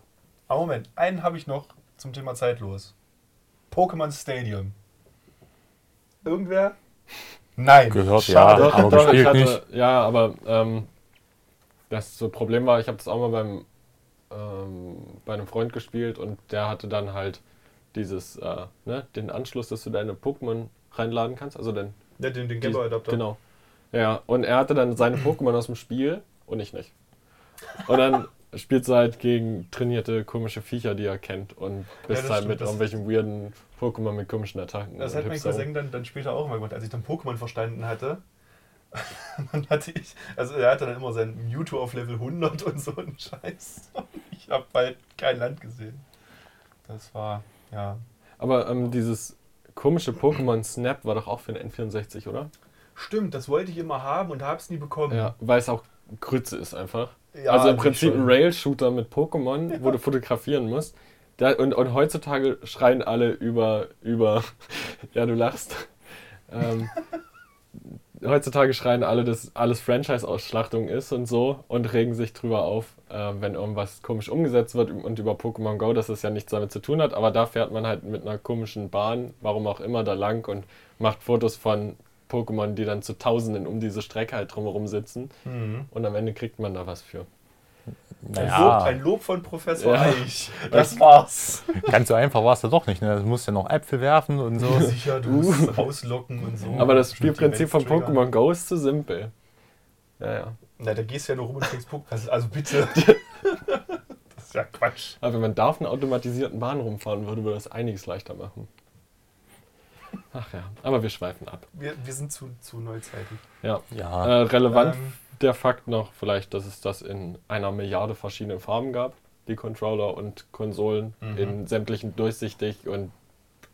Aber Moment, einen habe ich noch zum Thema zeitlos. Pokémon Stadium. Irgendwer? Nein. Gehört, Schade. ja. Aber gespielt ich hatte, nicht. Ja, aber ähm, das so Problem war, ich habe das auch mal beim, ähm, bei einem Freund gespielt und der hatte dann halt dieses, äh, ne, den Anschluss, dass du deine Pokémon reinladen kannst. Also den, Ja, den, den Gameboy-Adapter. Genau. Ja, und er hatte dann seine Pokémon aus dem Spiel und ich nicht. Und dann spielt sie halt gegen trainierte komische Viecher, die er kennt und bist das halt stimmt, mit irgendwelchen weirden Pokémon mit komischen Attacken. Das und hat mein. Cousin dann, dann später auch immer gemacht, als ich dann Pokémon verstanden hatte. (laughs) dann hatte ich, also er hatte dann immer sein Mewtwo auf Level 100 und so einen Scheiß. (laughs) Ich habe bald kein Land gesehen. Das war, ja. Aber ähm, dieses komische Pokémon Snap war doch auch für den N64, oder? Stimmt, das wollte ich immer haben und habe es nie bekommen. Ja, weil es auch Grütze ist einfach. Ja, also im Prinzip ein Rail-Shooter mit Pokémon, (laughs) wo du fotografieren musst. Da, und, und heutzutage schreien alle über, über, ja du lachst. Ähm, heutzutage schreien alle, dass alles Franchise-Ausschlachtung ist und so und regen sich drüber auf, äh, wenn irgendwas komisch umgesetzt wird und über Pokémon Go, dass es ja nichts damit zu tun hat, aber da fährt man halt mit einer komischen Bahn, warum auch immer, da lang und macht Fotos von Pokémon, die dann zu Tausenden um diese Strecke halt drumherum sitzen Mhm. und am Ende kriegt man da was für. Ein, Lob, Naja, ein Lob von Professor Ja. Eich. Das war's. ganz so einfach war es da doch nicht. Ne? Du musst ja noch Äpfel werfen und so. Sicher, du musst (laughs) rauslocken und so. Aber das Spielprinzip von. Pokémon Go ist zu simpel. Ja, ja. Na, da gehst du ja nur rum und kriegst Pokémon. Also, bitte. (laughs) das ist ja Quatsch. Aber wenn man da auf einer automatisierten Bahn rumfahren würde, würde das einiges leichter machen. Ach ja, aber wir schweifen ab. Wir, wir sind zu, zu neuzeitig. Ja. Ja, Äh, relevant Ähm, der Fakt noch vielleicht, dass es das in einer Milliarde verschiedenen Farben gab, die Controller und Konsolen, Mhm. in sämtlichen durchsichtig und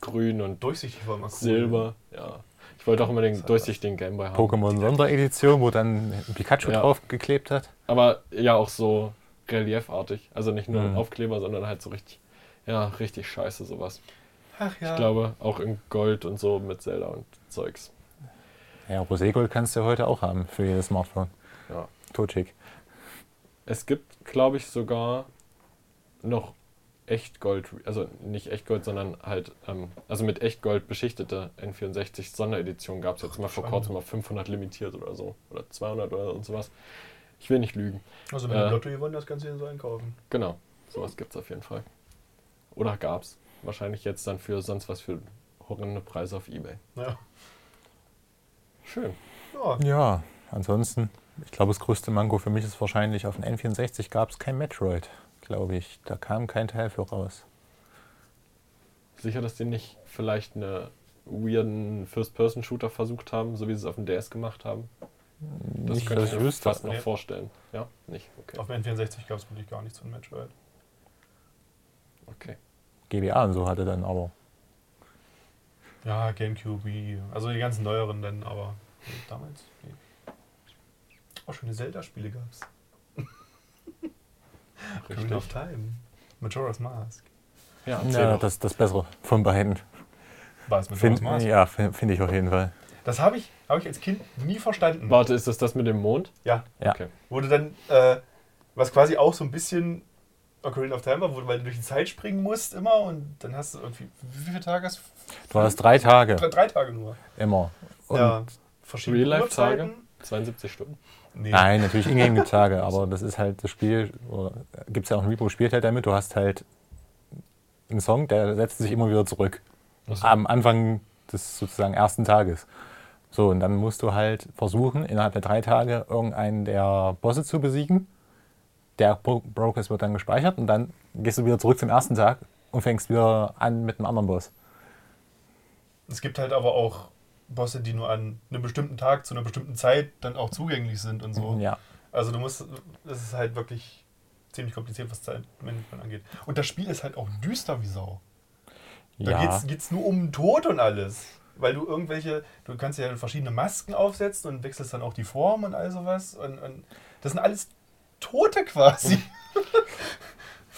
grün und durchsichtig war mal cool. silber. Ja. Ich wollte auch immer den Das durchsichtigen Gameboy haben. Pokémon Sonderedition, wo dann Pikachu Ja. drauf geklebt hat. Aber ja auch so reliefartig. Also nicht nur Mhm. Aufkleber, sondern halt so richtig, ja, richtig scheiße sowas. Ach ja. Ich glaube auch in Gold und so mit Zelda und Zeugs. Ja, Roségold kannst du heute auch haben für jedes Smartphone. Ja. Totschick. Es gibt, glaube ich, sogar noch Echtgold, also nicht Echtgold, sondern halt, ähm, also mit Echtgold beschichtete N64 Sonderedition gab es jetzt mal vor kurzem mal 500 limitiert oder so. Oder 200 oder und sowas. Ich will nicht lügen. Also mit Äh. dem Lotto gewonnen, das du dir so einkaufen. Genau, sowas gibt es auf jeden Fall. Oder gab's. Wahrscheinlich jetzt dann für sonst was für horrende Preise auf Ebay. Ja. Schön. ja. Ja, ansonsten, ich glaube, das größte Manko für mich ist wahrscheinlich, auf dem N64 gab es kein Metroid, glaube ich. Da kam kein Teil für raus. Sicher, dass die nicht vielleicht eine weirden First-Person-Shooter versucht haben, so wie sie es auf dem DS gemacht haben? Das Nicht, könnte ich mir fast noch Nee. vorstellen. Ja, nicht. Okay. Auf dem N64 gab es wirklich gar nichts von Metroid. okay. GBA und so hatte dann aber. Ja, Gamecube, Wii, also die ganzen neueren dann, aber damals. Auch schöne Zelda-Spiele gab's. Ocarina of Time. Majora's Mask. Ja, Ja, das das Bessere von beiden. War es Majora's Find, Mask? ja, finde find ich auf jeden Fall. Das habe ich, hab ich als Kind nie verstanden. Warte, ist das das mit dem Mond? Ja, Ja. Okay. wo du dann, äh, was quasi auch so ein bisschen Ocarina of Time war, wo du, weil du durch die Zeit springen musst immer und dann hast du irgendwie, wie viele Tage hast Du hast drei Tage Drei, drei Tage nur. immer. Und ja. Verschiedene Real-Life-Tage? Uhrzeiten. 72 Stunden? Nee. Nein, natürlich Ingame gibt Tage, aber das ist halt das Spiel, gibt es ja auch ein Repo, spielt halt damit, du hast halt einen Song, der setzt sich immer wieder zurück. So. Am Anfang des sozusagen ersten Tages. So, und dann musst du halt versuchen, innerhalb der drei Tage irgendeinen der Bosse zu besiegen. Der Progress wird dann gespeichert und dann gehst du wieder zurück zum ersten Tag und fängst wieder an mit einem anderen Boss. Es gibt halt aber auch Bosse, die nur an einem bestimmten Tag zu einer bestimmten Zeit dann auch zugänglich sind und so. Ja. Also du musst, das ist halt wirklich ziemlich kompliziert, was Zeitmanagement angeht. Und das Spiel ist halt auch düster wie Sau. Da ja. geht's, geht's nur um Tod und alles. Weil du irgendwelche, du kannst ja verschiedene Masken aufsetzen und wechselst dann auch die Form und all sowas. Und, und das sind alles Tote quasi. (laughs)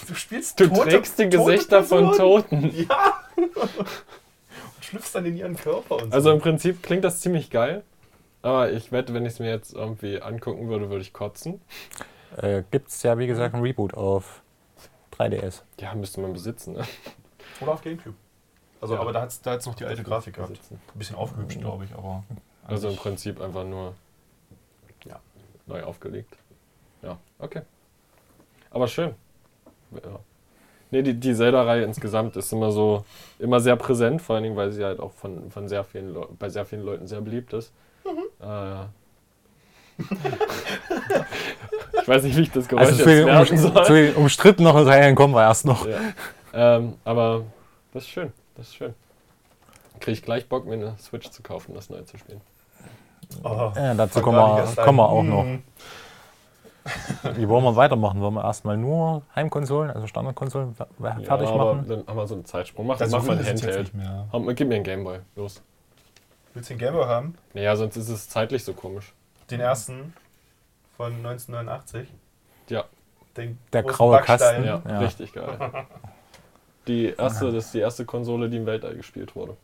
Du spielst Du tote, trägst die Gesichter von. Toten. Ja. Schlüpfst dann in ihren Körper und Also so. im Prinzip klingt das ziemlich geil. Aber ich wette, wenn ich es mir jetzt irgendwie angucken würde, würde ich kotzen. Äh, Gibt es ja, wie gesagt, ein Reboot auf 3DS. Ja, müsste man besitzen. Ne? Oder auf Gamecube. Also, Ja. aber da hat es da hat's noch die alte Grafik gehabt. Besitzen. Ein bisschen aufgehübscht, glaube ich, aber. Also im Prinzip einfach nur Ja. neu aufgelegt. Ja, okay. Aber schön. Ja. Nee, die, die Zelda-Reihe insgesamt ist immer so, immer sehr präsent, vor allen Dingen, weil sie halt auch von, von sehr vielen Leu- bei sehr vielen Leuten sehr beliebt ist. Äh, (laughs) ich weiß nicht, wie ich das Geräusch Also zu den, um, soll. zu den umstrittenen Teilen kommen wir erst noch. Ja. Ähm, aber das ist schön, das ist schön. Kriege ich gleich Bock, mir eine Switch zu kaufen, das neu zu spielen. Oh, Ja, dazu kommen wir, kommen wir auch noch. Hm. Wie wollen wir weitermachen? Wollen wir erstmal nur Heimkonsolen, also Standardkonsolen fer- fertig ja, aber machen? Dann haben wir so einen Zeitsprung. Mach, Das mach mal ein Handheld. nicht mehr. Hau- Gib mir einen Gameboy, los. Willst du den Gameboy haben? Naja, sonst ist es zeitlich so komisch. Den ersten von 1989. Ja, Den Der graue Backstein. Kasten. ja, Ja. richtig geil. (laughs) Die erste, das ist die erste Konsole, die im Weltall gespielt wurde.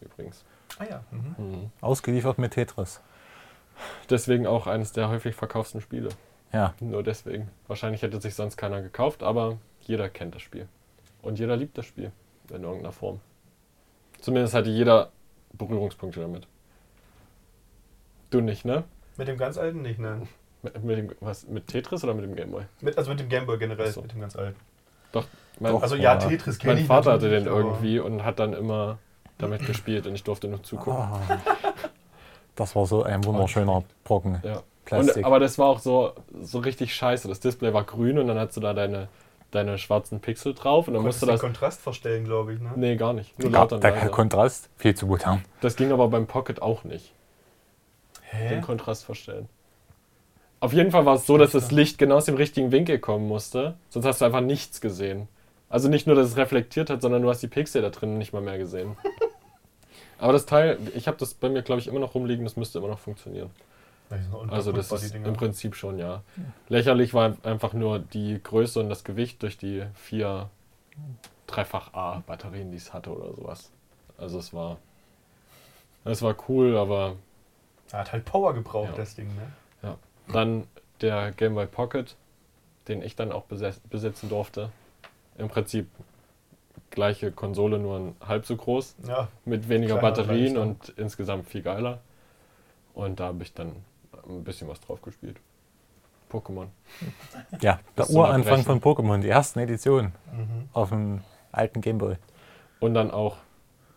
Übrigens. Ah ja. Mhm. Mhm. Ausgeliefert mit Tetris. Deswegen auch eines der häufig verkauften Spiele. Ja, Nur deswegen. Wahrscheinlich hätte sich sonst keiner gekauft, aber jeder kennt das Spiel. Und jeder liebt das Spiel. In irgendeiner Form. Zumindest hatte jeder Berührungspunkte damit. Du nicht, ne? Mit dem ganz alten nicht, ne? Mit, mit, dem, was, mit Tetris oder mit dem Gameboy? Mit, also mit dem Gameboy generell, so. mit dem ganz alten. Mein, Doch. Also ja. Tetris kenne mein ich Vater hatte den irgendwie und hat dann immer damit gespielt und ich durfte nur zugucken. Ah. Das war so ein wunderschöner Brocken Ja. Plastik. Und, aber das war auch so, so richtig scheiße. Das Display war grün und dann hast du da deine, deine schwarzen Pixel drauf und dann musst du den das. Kontrast verstellen, glaube ich, ne? Nee, gar nicht. Nur Ja, laut und der leise. Kontrast, viel zu modern. Das ging aber beim Pocket auch nicht. Hä? Den Kontrast verstellen. Auf jeden Fall war es so, dass das Licht genau aus dem richtigen Winkel kommen musste. Sonst hast du einfach nichts gesehen. Also nicht nur, dass es reflektiert hat, sondern du hast die Pixel da drin nicht mal mehr gesehen. (laughs) Aber das Teil, ich habe das bei mir, glaube ich, immer noch rumliegen, das müsste immer noch funktionieren. Ja, Also das ist im Prinzip schon, ja. Lächerlich war einfach nur die Größe und das Gewicht durch die vier dreifach A Batterien, die es hatte oder sowas. Also es war es war cool, aber Er hat halt Power gebraucht, Ja. das Ding, ne? Dann der Game Boy Pocket, den ich dann auch besitzen durfte. Im Prinzip gleiche Konsole, nur ein halb so groß, Ja. mit weniger Kleiner Batterien und insgesamt viel geiler. Und da habe ich dann ein bisschen was drauf gespielt. Pokémon. (laughs) Ja, der Uranfang von Pokémon, die ersten Editionen Mhm. auf dem alten Gameboy. Und dann auch,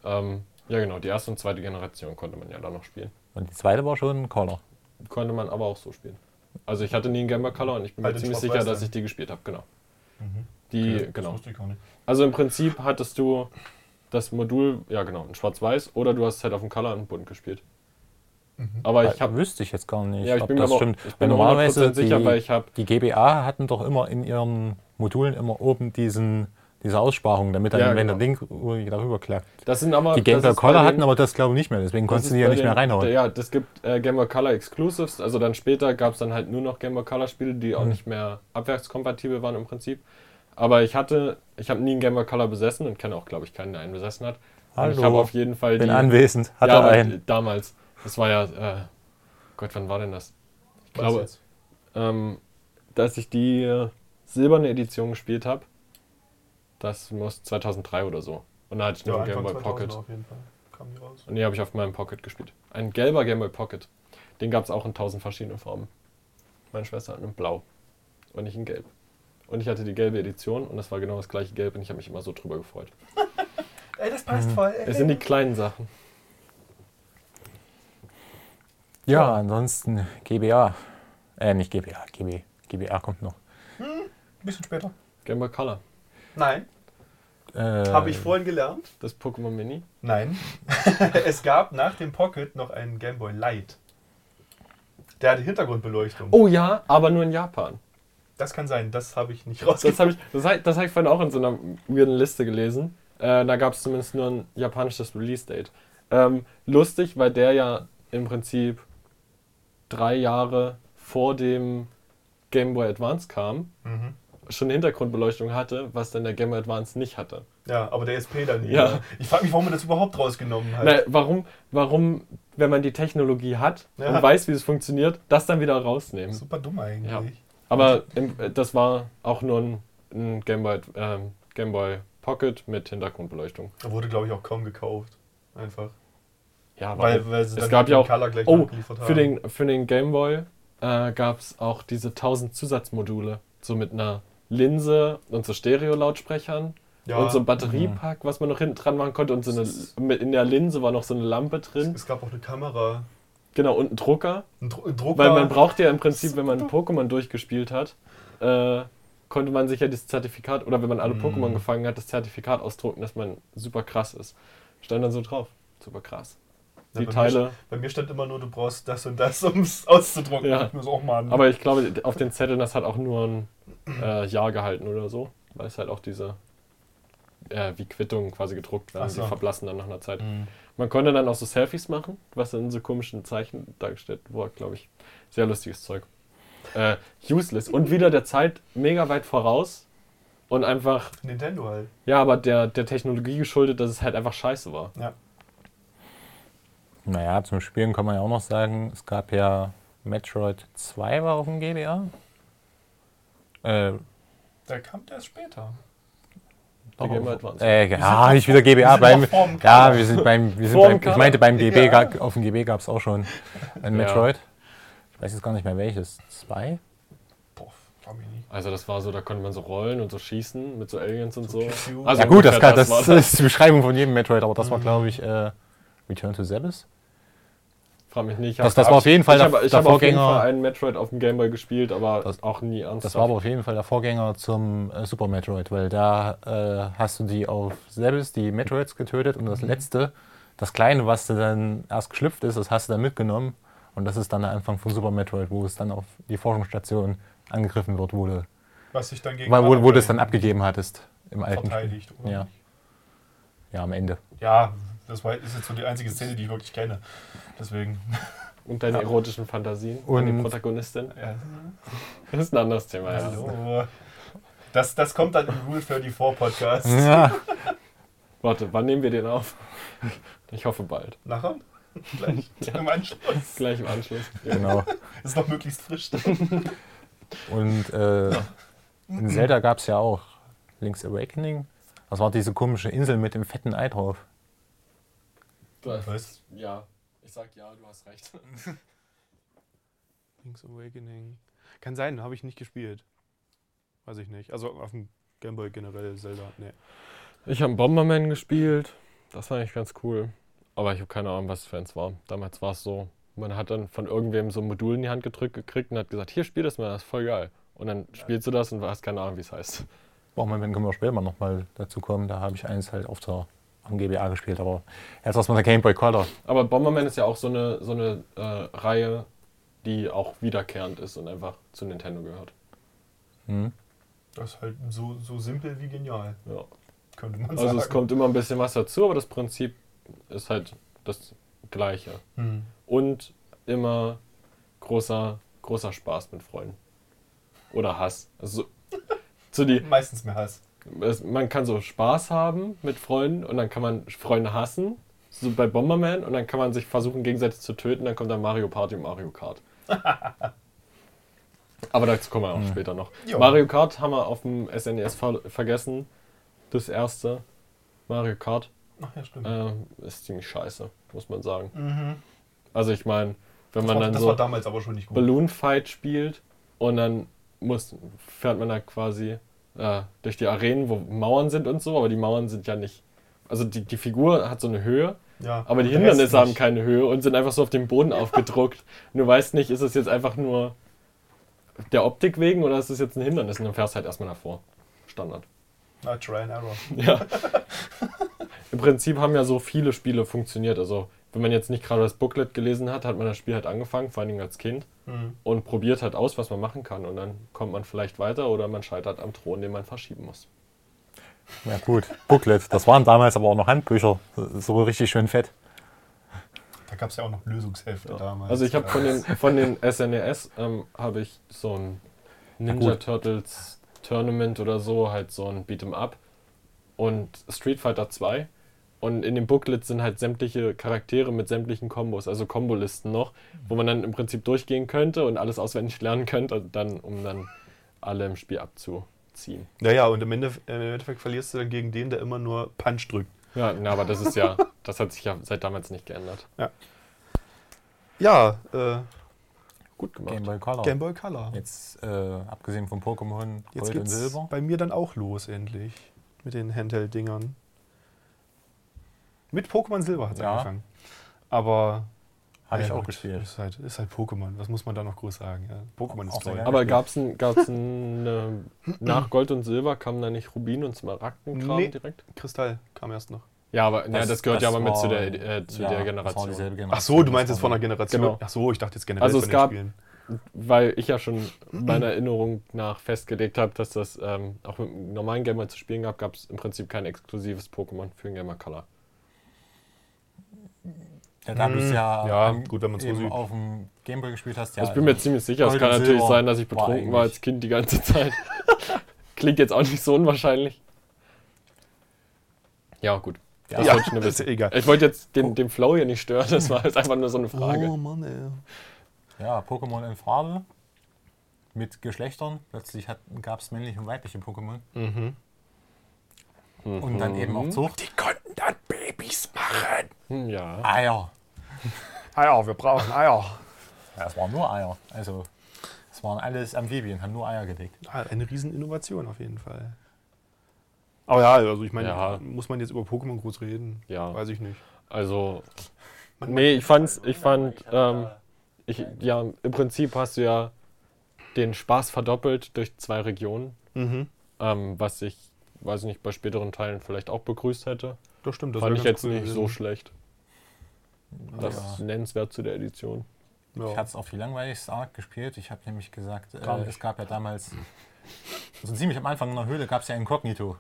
ähm, ja genau, die erste und zweite Generation konnte man ja dann noch spielen. Und die zweite war schon Color. Konnte man aber auch so spielen. Also ich hatte nie einen Game Boy Color und ich bin Bei mir ziemlich sicher, dass dann? ich die gespielt habe, genau. Mhm. Die, Okay, genau. Also im Prinzip hattest du das Modul, ja genau, in Schwarz-Weiß oder du hast halt auf dem Color und bunt gespielt. Mhm. Aber ich habe, wüsste ich jetzt gar nicht, ja, ich ob bin das aber, stimmt. ich bin mir normalerweise 100% sicher, die, weil ich habe, die GBA hatten doch immer in ihren Modulen immer oben diesen, diese Aussparung, damit dann, Ja, wenn genau. der Link darüber klappt. das sind aber, Die Game Boy Color hatten aber das glaube ich nicht mehr, deswegen konntest du die ja nicht mehr reinhauen. Ja, das gibt äh, Game Boy Color Exclusives, also dann später gab es dann halt nur noch Game Boy Color Spiele, die auch Mhm. nicht mehr abwärtskompatibel waren im Prinzip. Aber ich hatte, ich habe nie einen Game Boy Color besessen und kenne auch, glaube ich, keinen, der einen besessen hat. Und ich habe Hallo, auf jeden Fall bin die, anwesend, hat ja, er einen. damals. Das war ja, äh, Gott, wann war denn das? Ich Was glaube, jetzt? ähm, dass ich die äh, silberne Edition gespielt habe. Das muss 2003 oder so. Und da hatte ich nur Ja, einen Game Boy 2000 Pocket. auf jeden Fall. Kam die raus. Und die habe ich auf meinem Pocket gespielt. Ein gelber Game Boy Pocket. Den gab es auch in tausend verschiedenen Formen. Meine Schwester hat einen Blau und ich in Gelb. Und ich hatte die gelbe Edition und das war genau das gleiche Gelb und ich habe mich immer so drüber gefreut. (laughs) Ey, das passt voll. Ey. Es sind die kleinen Sachen. Ja, ansonsten GBA. Äh, nicht GBA, GB. GBA kommt noch. Ein bisschen später. Game Boy Color. Nein. Äh, Habe ich vorhin gelernt? Das Pokémon Mini. Nein. (laughs) es gab nach dem Pocket noch einen Game Boy Light. Der hatte Hintergrundbeleuchtung. Oh ja, aber nur in Japan. Das kann sein, das habe ich nicht Das rausgefunden. habe ich, das hab, das hab ich vorhin auch in so einer weirden Liste gelesen. Äh, da gab es zumindest nur ein japanisches Release-Date. Ähm, lustig, weil der ja im Prinzip drei Jahre vor dem Game Boy Advance kam, Mhm. schon Hintergrundbeleuchtung hatte, was dann der Game Boy Advance nicht hatte. Ja, aber der SP dann nie. Ja. ne? Ich frage mich, warum man das überhaupt rausgenommen hat. Na, warum, warum, wenn man die Technologie hat Ja. und weiß, wie es funktioniert, das dann wieder rausnehmen? Super dumm eigentlich. Ja. Aber im, äh, das war auch nur ein, ein Game, Boy, ähm, Game Boy Pocket mit Hintergrundbeleuchtung. Wurde, glaube ich, auch kaum gekauft. Einfach. Ja, Weil, weil sie es gab ja auch. Color gleich Oh, für den, für den Game Boy äh, gab es auch diese 1000 Zusatzmodule. So mit einer Linse und so Stereo-Lautsprechern. ja, Und so ein Batteriepack, was man noch hinten dran machen konnte. Und so eine, mit, in der Linse war noch so eine Lampe drin. es gab auch eine Kamera. Genau, und ein Drucker. Ein, Dro ein Drucker. Weil man braucht ja im Prinzip, wenn man Pokémon durchgespielt hat, äh, konnte man sich ja das Zertifikat, oder wenn man alle Mhm. Pokémon gefangen hat, das Zertifikat ausdrucken, dass man super krass ist. Stand dann so drauf. Super krass. Ja, Die bei Teile. Mir, bei mir stand immer nur, du brauchst das und das, um es (laughs) auszudrucken. Ja. Ich muss auch mal an. Aber ich glaube, auf den Zetteln, das hat auch nur ein äh, Jahr gehalten oder so. Weil es halt auch diese, äh, wie Quittungen quasi gedruckt werden. So. Die verblassen dann nach einer Zeit. Mhm. Man konnte dann auch so Selfies machen, was in so komischen Zeichen dargestellt wurde, glaube ich. Sehr lustiges Zeug. Äh, useless. Und wieder der Zeit mega weit voraus. Und einfach, Nintendo halt. ja, aber der, der Technologie geschuldet, dass es halt einfach scheiße war. Ja. Naja, zum Spielen kann man ja auch noch sagen, es gab ja Metroid 2 war auf dem GBA. Äh, Der kam erst später. Der doch Game Advance. Äh, ja, nicht wieder GBA. Beim, ja, wir sind beim, wir sind beim ich meinte beim GB, Ja. auf dem GB gab es auch schon ein Metroid. Ich weiß jetzt gar nicht mehr welches. Zwei? Boah, glaub ich nicht. Also das war so, da konnte man so rollen und so schießen mit so Aliens und so. Piu-Piu. Also ja gut, das, kann, das, das ist die Beschreibung von jedem Metroid, aber das war Mhm. glaube ich äh, Return to Zebes. Frag mich nicht. Das- das war auf jeden Fall ich der- hab, ich der hab auf jeden Vorgänger- Fall einen Metroid auf dem Game Boy gespielt, aber Das- auch nie ernsthaft. Das war aber auf jeden Fall der Vorgänger zum äh, Super Metroid, weil da äh, hast du die auf Zebes, die Metroids getötet und das letzte, das kleine, was du dann erst geschlüpft ist, das hast du dann mitgenommen und das ist dann der Anfang von Super Metroid, wo es dann auf die Forschungsstation angegriffen wird, wo du, Was sich dann gegen wo, wo, wo du es dann abgegeben hattest im alten Spiel. verteidigt. Oder? Ja. Ja, am Ende. ja, das war, ist jetzt so die einzige Szene, die ich wirklich kenne. Deswegen. (laughs) Und deine Ja. erotischen Fantasien Und- die Protagonistin. Ja. Das ist ein anderes Thema. Ja. Hallo. Das, das kommt dann im Rule 34 Podcast. (laughs) Ja. Warte, wann nehmen wir den auf? Ich hoffe bald. Nachher? Gleich (laughs) im Anschluss. Gleich im Anschluss. Ja. Genau. Ist noch möglichst frisch. dann. Und äh, in Zelda gab es ja auch Link's Awakening. Das war diese komische Insel mit dem fetten Ei drauf. Was? Ja, ich sag ja, du hast recht. (laughs) (laughs) Link's Awakening. Kann sein, habe ich nicht gespielt. Weiß ich nicht. Also auf dem Gameboy generell Zelda. Nee. Ich habe Bomberman gespielt. Das war eigentlich ganz cool. Aber ich habe keine Ahnung, was es für eins war. Damals war es so, man hat dann von irgendwem so ein Modul in die Hand gedrückt gekriegt und hat gesagt, hier spiel das mal, das ist voll geil. Und dann spielst du das und hast keine Ahnung, wie es heißt. Brauchen wir, können wir später mal nochmal dazu kommen. Da habe ich eins halt auf der am GBA gespielt, aber jetzt erstmal der Game Boy Color. Aber Bomberman ist ja auch so eine, so eine äh, Reihe, die auch wiederkehrend ist und einfach zu Nintendo gehört. Hm. Das ist halt so, so simpel wie genial, Ja. könnte man Also sagen. es kommt immer ein bisschen was dazu, aber das Prinzip ist halt das gleiche. Hm. Und immer großer, großer Spaß mit Freunden. Oder Hass. Also so, so die, (laughs) Meistens mehr Hass. Es, man kann so Spaß haben mit Freunden und dann kann man Freunde hassen. So bei Bomberman und dann kann man sich versuchen gegenseitig zu töten, dann kommt dann Mario Party und Mario Kart. (laughs) Aber dazu kommen wir auch Hm. später noch. Jo. Mario Kart haben wir auf dem SNES ver vergessen. Das erste Mario Kart Ach ja, stimmt. äh, ist ziemlich scheiße, muss man sagen. Mhm. Also ich meine, wenn Das, man war, dann das so war damals aber schon nicht gut. Balloon Fight spielt und dann muss, fährt man da quasi äh, durch die Arenen, wo Mauern sind und so, aber die Mauern sind ja nicht. Also die, die Figur hat so eine Höhe, ja, aber die Hindernisse haben keine Höhe und sind einfach so auf dem Boden aufgedruckt. Und du weißt nicht, ist es jetzt einfach nur der Optik wegen oder ist es jetzt ein Hindernis? Und dann fährst du halt erstmal davor. Standard. Na, try and error. Ja. Im Prinzip haben ja so viele Spiele funktioniert. Also, wenn man jetzt nicht gerade das Booklet gelesen hat, hat man das Spiel halt angefangen, vor allen Dingen als Kind, Mhm. und probiert halt aus, was man machen kann. Und dann kommt man vielleicht weiter oder man scheitert am Thron, den man verschieben muss. Ja gut, Booklet. Das waren damals aber auch noch Handbücher. So richtig schön fett. Da gab es ja auch noch Lösungshefte damals. Also ich habe von den, von den SNES ähm, habe ich so ein Ninja. Turtles Tournament oder so, halt so ein Beat'em Up und Street Fighter 2. Und in dem Booklet sind halt sämtliche Charaktere mit sämtlichen Kombos, also Kombolisten noch, wo man dann im Prinzip durchgehen könnte und alles auswendig lernen könnte, dann, um dann alle im Spiel abzuziehen. Ja, ja, und im Endeffekt, im Endeffekt verlierst du dann gegen den, der immer nur Punch drückt. Ja, na, aber das ist ja, (laughs) das hat sich ja seit damals nicht geändert. Ja, äh, Gut gemacht. Game Boy Color. Game Boy Color. Jetzt, äh, abgesehen von Pokémon Jetzt Gold und geht's Silber. bei mir dann auch los, endlich. Mit den Handheld-Dingern. Mit Pokémon Silber hat es Ja. angefangen. Aber. Habe ich ja, auch gut, gespielt. Ist halt, ist halt Pokémon. Was muss man da noch groß sagen? Ja, Pokémon Auch ist sehr toll. Aber gab's ein, gab's ein, eine, nach Gold und Silber kamen da nicht Rubin und Smaragdenkram Nee. direkt? Kristall kam erst noch. Ja, aber das, ja, das gehört ja aber mit zu der, äh, zu ja, der Das Generation. dieselbe Ach Generation. so, du meinst Das jetzt von der Generation. Genau. Ach so, ich dachte jetzt generell Also von es den gab- Spielen. Weil ich ja schon meiner Erinnerung nach festgelegt habe, dass das ähm, auch mit einem normalen Gamer zu spielen gab, gab es im Prinzip kein exklusives Pokémon für den Gamer Color. Ja, da du es ja, Hm, Ja, ähm, gut, wenn so auf dem Gameboy gespielt hast. Ja, Also ich bin mir ziemlich sicher, es kann natürlich Silber sein, dass ich war betrunken war eigentlich- als Kind die ganze Zeit. (laughs) Klingt jetzt auch nicht so unwahrscheinlich. Ja, gut. Das Ja, wollte ich nur ist wissen. ja egal. Ich wollte jetzt den, den Flow hier nicht stören, das war jetzt einfach nur so eine Frage. Oh Mann, ey. Ja, Pokémon in Farbe mit Geschlechtern. Plötzlich gab es männliche und weibliche Pokémon. Mhm. Und dann eben auch Zucht. Die konnten dann Babys machen. Hm, Ja. Eier. Eier, wir brauchen Eier. Ja, es waren nur Eier. Also, es waren alles Amphibien, haben nur Eier gelegt. Ah, eine Rieseninnovation auf jeden Fall. Aber ja, also ich meine, Ja. muss man jetzt über Pokémon groß reden? Ja. Weiß ich nicht. Also, nee, ich fand's, ich fand, ähm, ich, ja, im Prinzip hast du ja den Spaß verdoppelt durch zwei Regionen, Mhm. ähm, was ich, weiß ich nicht, bei späteren Teilen vielleicht auch begrüßt hätte. Das stimmt, das fand ich jetzt cool nicht so gewesen. schlecht. Das ist nennenswert zu der Edition. Ich Ja. hatte es auf die langweiligste Art gespielt. Ich habe nämlich gesagt, äh, es gab ja damals, so ziemlich am Anfang in der Höhle gab es ja Inkognito.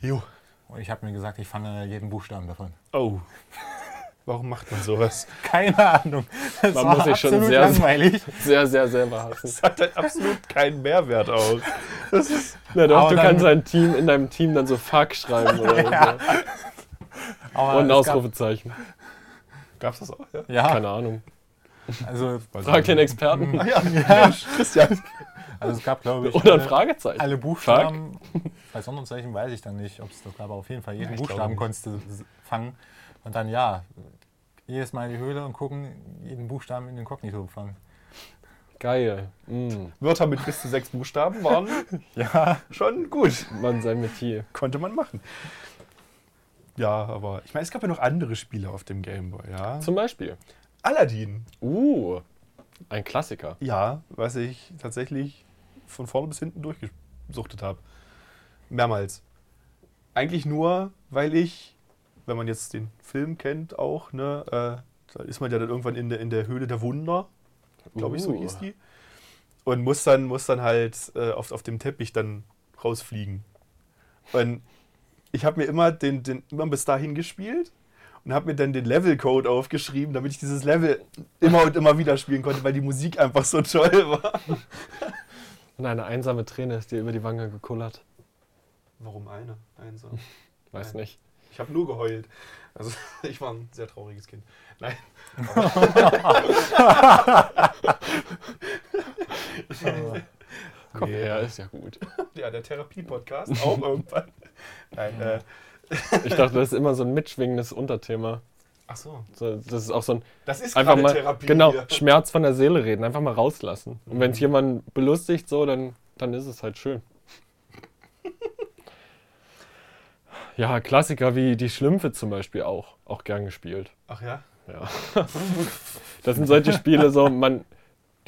Jo. Und ich habe mir gesagt, ich fange jeden Buchstaben davon. Oh. Warum macht man sowas? (laughs) Keine Ahnung. Das Man war muss sich schon sehr- langweilig. Sehr, sehr selber hassen. Das hat halt absolut keinen Mehrwert auch. Na doch, Aber du kannst ein Team in deinem Team dann so Fuck schreiben oder (laughs) so. Aber Und ein es gab, Ausrufezeichen. Gab's das auch? Ja. Ja, Keine Ahnung. also, Frag den Experten. Ah, ja, Mensch, Christian. also es gab, glaube ich, Oder ein alle, Fragezeichen. alle Buchstaben. Bei Sonderzeichen weiß ich dann nicht, ob es das gab, aber auf jeden Fall jeden Ja, Buchstaben konntest du fangen. Und dann ja, jedes Mal in die Höhle und gucken, jeden Buchstaben in den Kognito fangen. Geil. Mm, Wörter mit bis zu sechs Buchstaben waren (laughs) Ja, schon gut. Mann, sein Metier. Konnte man machen. Ja, aber ich meine, es gab ja noch andere Spiele auf dem Gameboy, ja. Zum Beispiel. Aladdin. Uh, ein Klassiker. Ja, was ich tatsächlich von vorne bis hinten durchgesuchtet habe. Mehrmals. Eigentlich nur, weil ich, wenn man jetzt den Film kennt auch, ne, äh, da ist man ja dann irgendwann in der, in der Höhle der Wunder, glaube ich, so Uh. hieß die. Und muss dann, muss dann halt äh, auf, auf dem Teppich dann rausfliegen. Und ich habe mir immer den, den immer bis dahin gespielt und habe mir dann den Levelcode aufgeschrieben, damit ich dieses Level immer und immer wieder spielen konnte, weil die Musik einfach so toll war. (laughs) Und eine einsame Träne ist dir über die Wange gekullert. Warum eine? Einsam. (laughs) Weiß Nein. nicht. Ich habe nur geheult. Also (laughs) ich war ein sehr trauriges Kind. Nein. Komm her, ist ja gut. (laughs) Ja, der Therapie-Podcast auch irgendwann. Nein, äh, (laughs) Ich dachte, das ist immer so ein mitschwingendes Unterthema. ach so. So, das ist auch so ein Das ist einfach mal Therapie. genau hier. Schmerz von der Seele reden, einfach mal rauslassen. Und wenn es Mhm. jemand belustigt, so, dann, dann ist es halt schön. (laughs) Ja, Klassiker wie die Schlümpfe zum Beispiel auch, auch gern gespielt. Ach ja? Ja. Das sind solche Spiele, so man,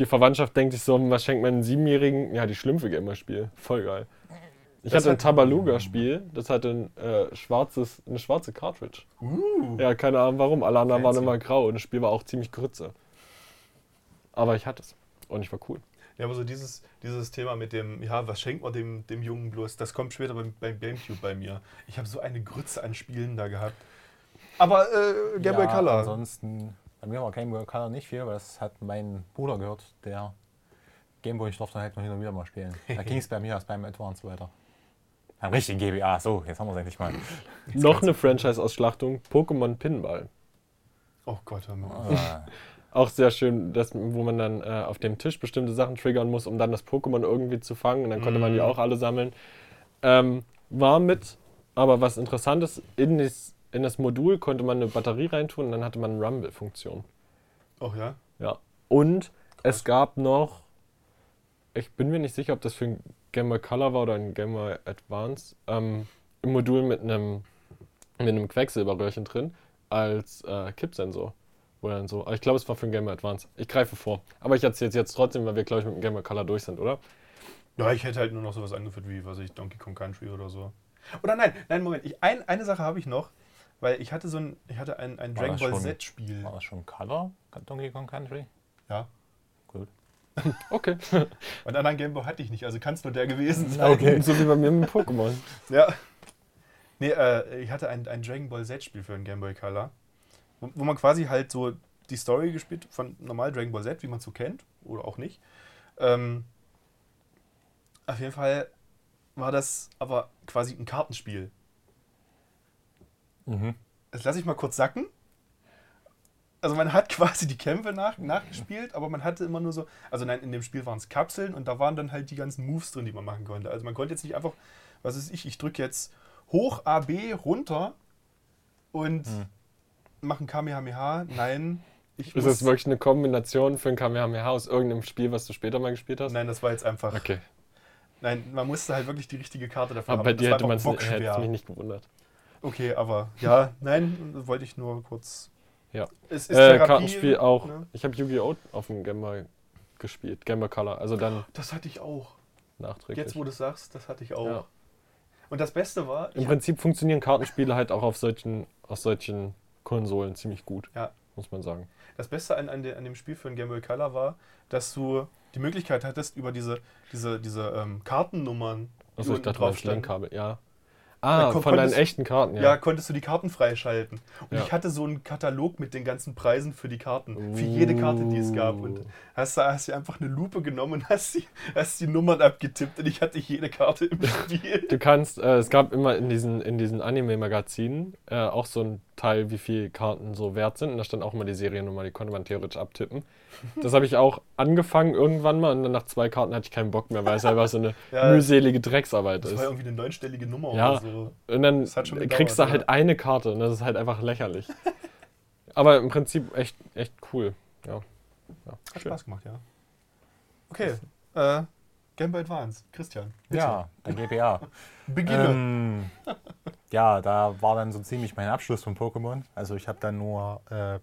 die Verwandtschaft denkt sich so, was schenkt man einem Siebenjährigen? Ja, die Schlümpfe-Gamer-Spiel. Voll geil. Ich Das hatte ein Tabaluga-Spiel, das hatte ein äh, schwarzes, eine schwarze Cartridge. Uh. Ja, keine Ahnung warum. Alle anderen waren immer grau und das Spiel war auch ziemlich grütze. Aber ich hatte es. Und ich war cool. Ja, aber so dieses, dieses Thema mit dem, ja, was schenkt man dem, dem Jungen bloß, das kommt später beim, beim Gamecube bei mir. Ich habe so eine Grütze an Spielen da gehabt. Aber äh, Game Boy ja, Color. Ansonsten, bei mir war Game Boy Color nicht viel, weil das hat mein Bruder gehört, der Game Boy, ich durfte halt noch hin und wieder mal spielen. (laughs) Da ging es bei mir erst beim Advance weiter. Ein richtigen GBA, so, jetzt haben wir es endlich mal. (laughs) Noch eine Franchise-Ausschlachtung: Pokémon Pinball. Oh Gott, hör mal. Ah, (laughs) Auch sehr schön, das, wo man dann äh, auf dem Tisch bestimmte Sachen triggern muss, um dann das Pokémon irgendwie zu fangen. Und dann konnte man die Mhm. auch alle sammeln. Ähm, war mit, aber was Interessantes, in das, in das Modul konnte man eine Batterie reintun und dann hatte man eine Rumble-Funktion. Oh ja? Ja. Und es gab noch, ich bin mir nicht sicher, ob das für ein Game Boy Color war oder ein Game Boy Advance, ähm, ein Modul mit einem, mit einem Quecksilberröhrchen drin als äh, Kippsensor. Dann so, aber ich glaube, es war für ein Game Boy Advance. Ich greife vor. Aber ich erzähle es jetzt trotzdem, weil wir, glaube ich, mit dem Game Boy Color durch sind, oder? Ja, ich hätte halt nur noch sowas angeführt wie, was weiß ich, Donkey Kong Country oder so. Oder nein, nein, Moment. Ich, ein, eine Sache habe ich noch, weil ich hatte so ein, ich hatte ein, ein War Dragon Ball Z-Spiel. war das schon Color? Donkey Kong Country? Ja. Gut. (laughs) Okay. (laughs) Und anderen Game Boy hatte ich nicht, also kann es nur der gewesen sein. Okay. so wie bei mir mit Pokémon. (laughs) Ja. Nee, äh, ich hatte ein, ein Dragon Ball Z-Spiel für einen Game Boy Color, wo, wo man quasi halt so die Story gespielt von normal Dragon Ball Z, wie man es so kennt, oder auch nicht. Ähm, auf jeden Fall war das aber quasi ein Kartenspiel. Mhm. Das lasse ich mal kurz sacken. Also man hat (laughs) quasi die Kämpfe nach, nachgespielt, aber man hatte immer nur so, also nein, in dem Spiel waren es Kapseln und da waren dann halt die ganzen Moves drin, die man machen konnte. Also man konnte jetzt nicht einfach, was ist ich, ich drücke jetzt hoch A, B runter und Hm. mache ein Kamehameha. Nein, ich Ist das wirklich eine Kombination für ein Kamehameha aus irgendeinem Spiel, was du später mal gespielt hast? Nein, das war jetzt einfach. Okay. Nein, man musste halt wirklich die richtige Karte dafür Aber bei haben. dir Das hätte war man es hätte mich nicht gewundert. Okay, aber ja, nein, wollte ich nur kurz. Ja. Es ist Äh, Therapie, Kartenspiel auch. ne? Ich habe Yu-Gi-Oh! auf dem Boy gespielt. Boy Color. Also dann Das hatte ich auch. nachträglich. Jetzt, wo du es sagst, das hatte ich auch. Ja. Und das Beste war, Im Prinzip funktionieren Kartenspiele halt auch auf solchen, auf solchen Konsolen ziemlich gut. Ja. Muss man sagen. das Beste an, an, de, an dem Spiel für den Game Boy Color war, dass du die Möglichkeit hattest, über diese, diese, diese ähm, Kartennummern, Achso, ich dachte, drauf. Linkkabel, ja. Ah, von deinen echten Karten, Ja. ja. konntest du die Karten freischalten. Und Ja. ich hatte so einen Katalog mit den ganzen Preisen für die Karten. Für jede Karte, die es gab. Und Uh. hast du hast du einfach eine Lupe genommen und hast die, hast die Nummern abgetippt und ich hatte jede Karte im Spiel. Du kannst, äh, es gab immer in diesen, in diesen Anime-Magazinen äh, auch so ein Teil, wie viele Karten so wert sind. Und da stand auch immer die Seriennummer, die konnte man theoretisch abtippen. Das habe ich auch angefangen irgendwann mal und dann nach zwei Karten hatte ich keinen Bock mehr, weil es einfach so eine (laughs) Ja. mühselige Drecksarbeit Das war ist. irgendwie eine neunstellige Nummer Ja. oder so. Und dann Das schon kriegst gedauert, du halt ja. eine Karte und das ist halt einfach lächerlich. Aber im Prinzip echt, echt cool. Ja. ja Hat schön. Spaß gemacht, ja. Okay. Äh, Game Boy Advance. Christian. bitte. Ja, der GBA. (laughs) Beginne. ähm, ja, da war dann so ziemlich mein Abschluss von Pokémon. Also ich habe dann nur äh,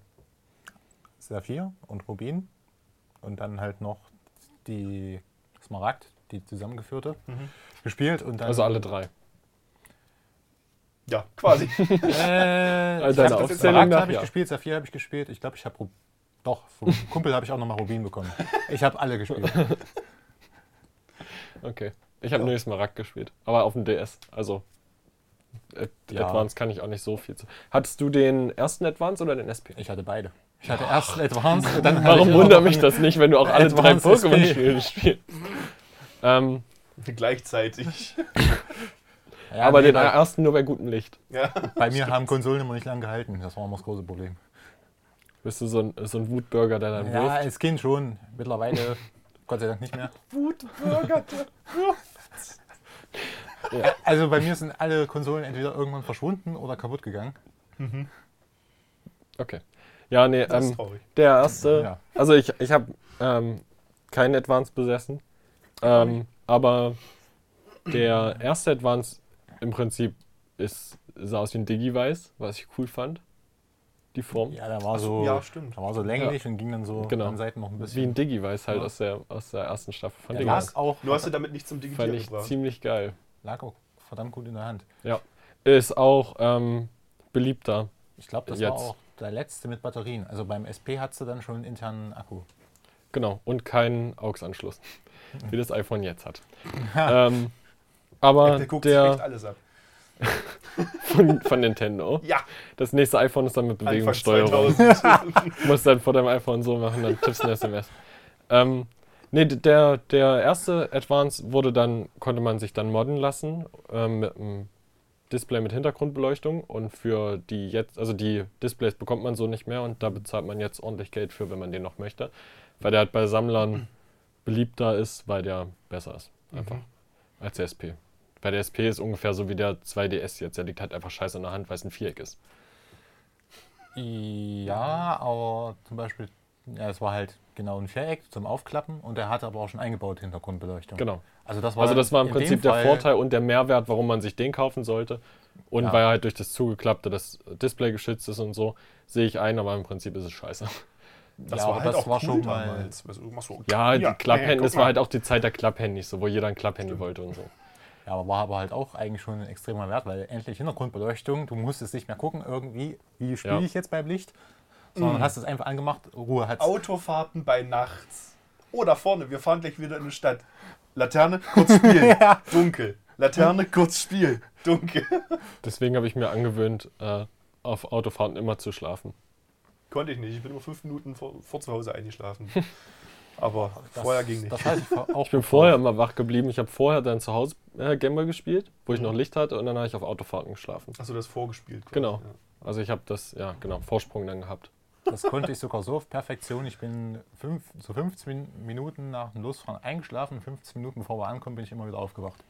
Saphir und Rubin und dann halt noch die Smaragd, die zusammengeführte, Mhm. gespielt. Und dann, Also alle drei. Ja, quasi. (laughs) Äh, Also ich deine hab- Smaragd habe ich ja. gespielt, Saphir habe ich gespielt. Ich glaube, ich habe doch vom Kumpel habe ich auch nochmal Rubin bekommen. Ich habe alle gespielt. (laughs) Okay. Ich habe Ja. nur Smaragd gespielt, aber auf dem DS. Also äh, Ja. Advance kann ich auch nicht so viel zu. Hattest du den ersten Advance oder den SP? Ich hatte beide. Ich hatte erst Advanced und dann Warum wundert mich das nicht, wenn du auch alle drei. Pokémon-Spiele spielst? Ähm, Gleichzeitig. Ja, aber nee, den ersten nur bei gutem Licht. Ja. bei mir haben Konsolen immer nicht lang gehalten. Das war immer das große Problem. Bist du so ein, so ein Wutbürger, der dann Ja, wirft? als Kind schon. Mittlerweile, Gott sei Dank nicht mehr. Wutbürger. Also bei mir sind alle Konsolen entweder irgendwann verschwunden oder kaputt gegangen. Okay. Ja, nee, Das ist ähm, traurig. der erste. Ja. Also ich, ich habe ähm, keinen Advance besessen. Ähm, aber der erste Advance im Prinzip ist, sah aus wie ein Digivice, was ich cool fand. Die Form. Ja, da war so, Ja, stimmt. da war so länglich und ging dann so Genau. an Seiten noch ein Wie bisschen. ein Digivice halt Ja. aus, der, aus der ersten Staffel von Der Digivice. lag auch, Nur hast du damit nicht zum Fand Digitieren ich gebracht. ziemlich geil. Lag auch verdammt gut in der Hand. Ist auch ähm, beliebter. Ich glaube, das Jetzt. war auch der letzte mit Batterien. Also beim SP hattest du dann schon einen internen Akku. Genau. Und keinen AUX-Anschluss. (laughs) Wie das iPhone jetzt hat. ähm, aber Der guckt sich echt der alles ab. (laughs) von, von Nintendo. Ja, Das nächste iPhone ist dann mit Bewegungssteuerung. 2000. Du musst dann vor deinem iPhone so machen, dann tippst du eine SMS. Ähm, nee, der, der erste Advance wurde dann, konnte man sich dann modden lassen ähm, mit einem Display mit Hintergrundbeleuchtung und für die jetzt, also die Displays bekommt man so nicht mehr und da bezahlt man jetzt ordentlich Geld für, wenn man den noch möchte. Weil der halt bei Sammlern beliebter ist, weil der besser ist. Einfach. Als der SP. Weil der SP ist ungefähr so wie der 2DS jetzt. Der liegt halt einfach scheiße in der Hand, weil es ein Viereck ist. Ja, aber zum Beispiel, ja, es war halt genau ein Viereck zum Aufklappen und er hatte aber auch schon eingebaute Hintergrundbeleuchtung. Genau. Also das war, Also das war im in Prinzip der Fall- Vorteil und der Mehrwert, warum man sich den kaufen sollte. Und Ja. weil halt durch das Zugeklappte das Display geschützt ist und so, sehe ich ein, aber im Prinzip ist es scheiße. Das Ja, war halt das auch war cool schon mal- damals. Also, machst so, Ja, die Klapphandy, guck das war mal. halt auch die Zeit der Klapphandys, so, wo jeder ein Klapphandy wollte und so. Ja, aber war aber halt auch eigentlich schon ein extremer Wert, weil endlich Hintergrundbeleuchtung, du musstest nicht mehr gucken, irgendwie, wie spiele Ja. ich jetzt beim Licht, sondern Mhm. hast es einfach angemacht, Ruhe hat's. Autofahrten bei nachts. Oh, da vorne, wir fahren gleich wieder in die Stadt. Laterne, kurz spielen, (laughs) Ja. dunkel. Laterne, kurz spielen, dunkel. Deswegen habe ich mir angewöhnt, äh, auf Autofahrten immer zu schlafen. Konnte ich nicht, ich bin immer fünf Minuten vor, vor zu Hause eingeschlafen. (laughs) Aber Das- vorher ging nicht. Das heißt, ich (laughs) Ich bin vorher immer wach geblieben. Ich habe vorher dann zu Hause äh, Gameboy gespielt, wo ich noch Licht hatte und dann habe ich auf Autofahrten geschlafen. Hast du das vorgespielt? quasi, Genau. Ja. Also ich habe das, ja genau, Vorsprung dann gehabt. Das konnte ich sogar so auf Perfektion. Ich bin fünf, so 15 Minuten nach dem Losfahren eingeschlafen. 15 Minuten bevor wir ankommen, bin ich immer wieder aufgewacht.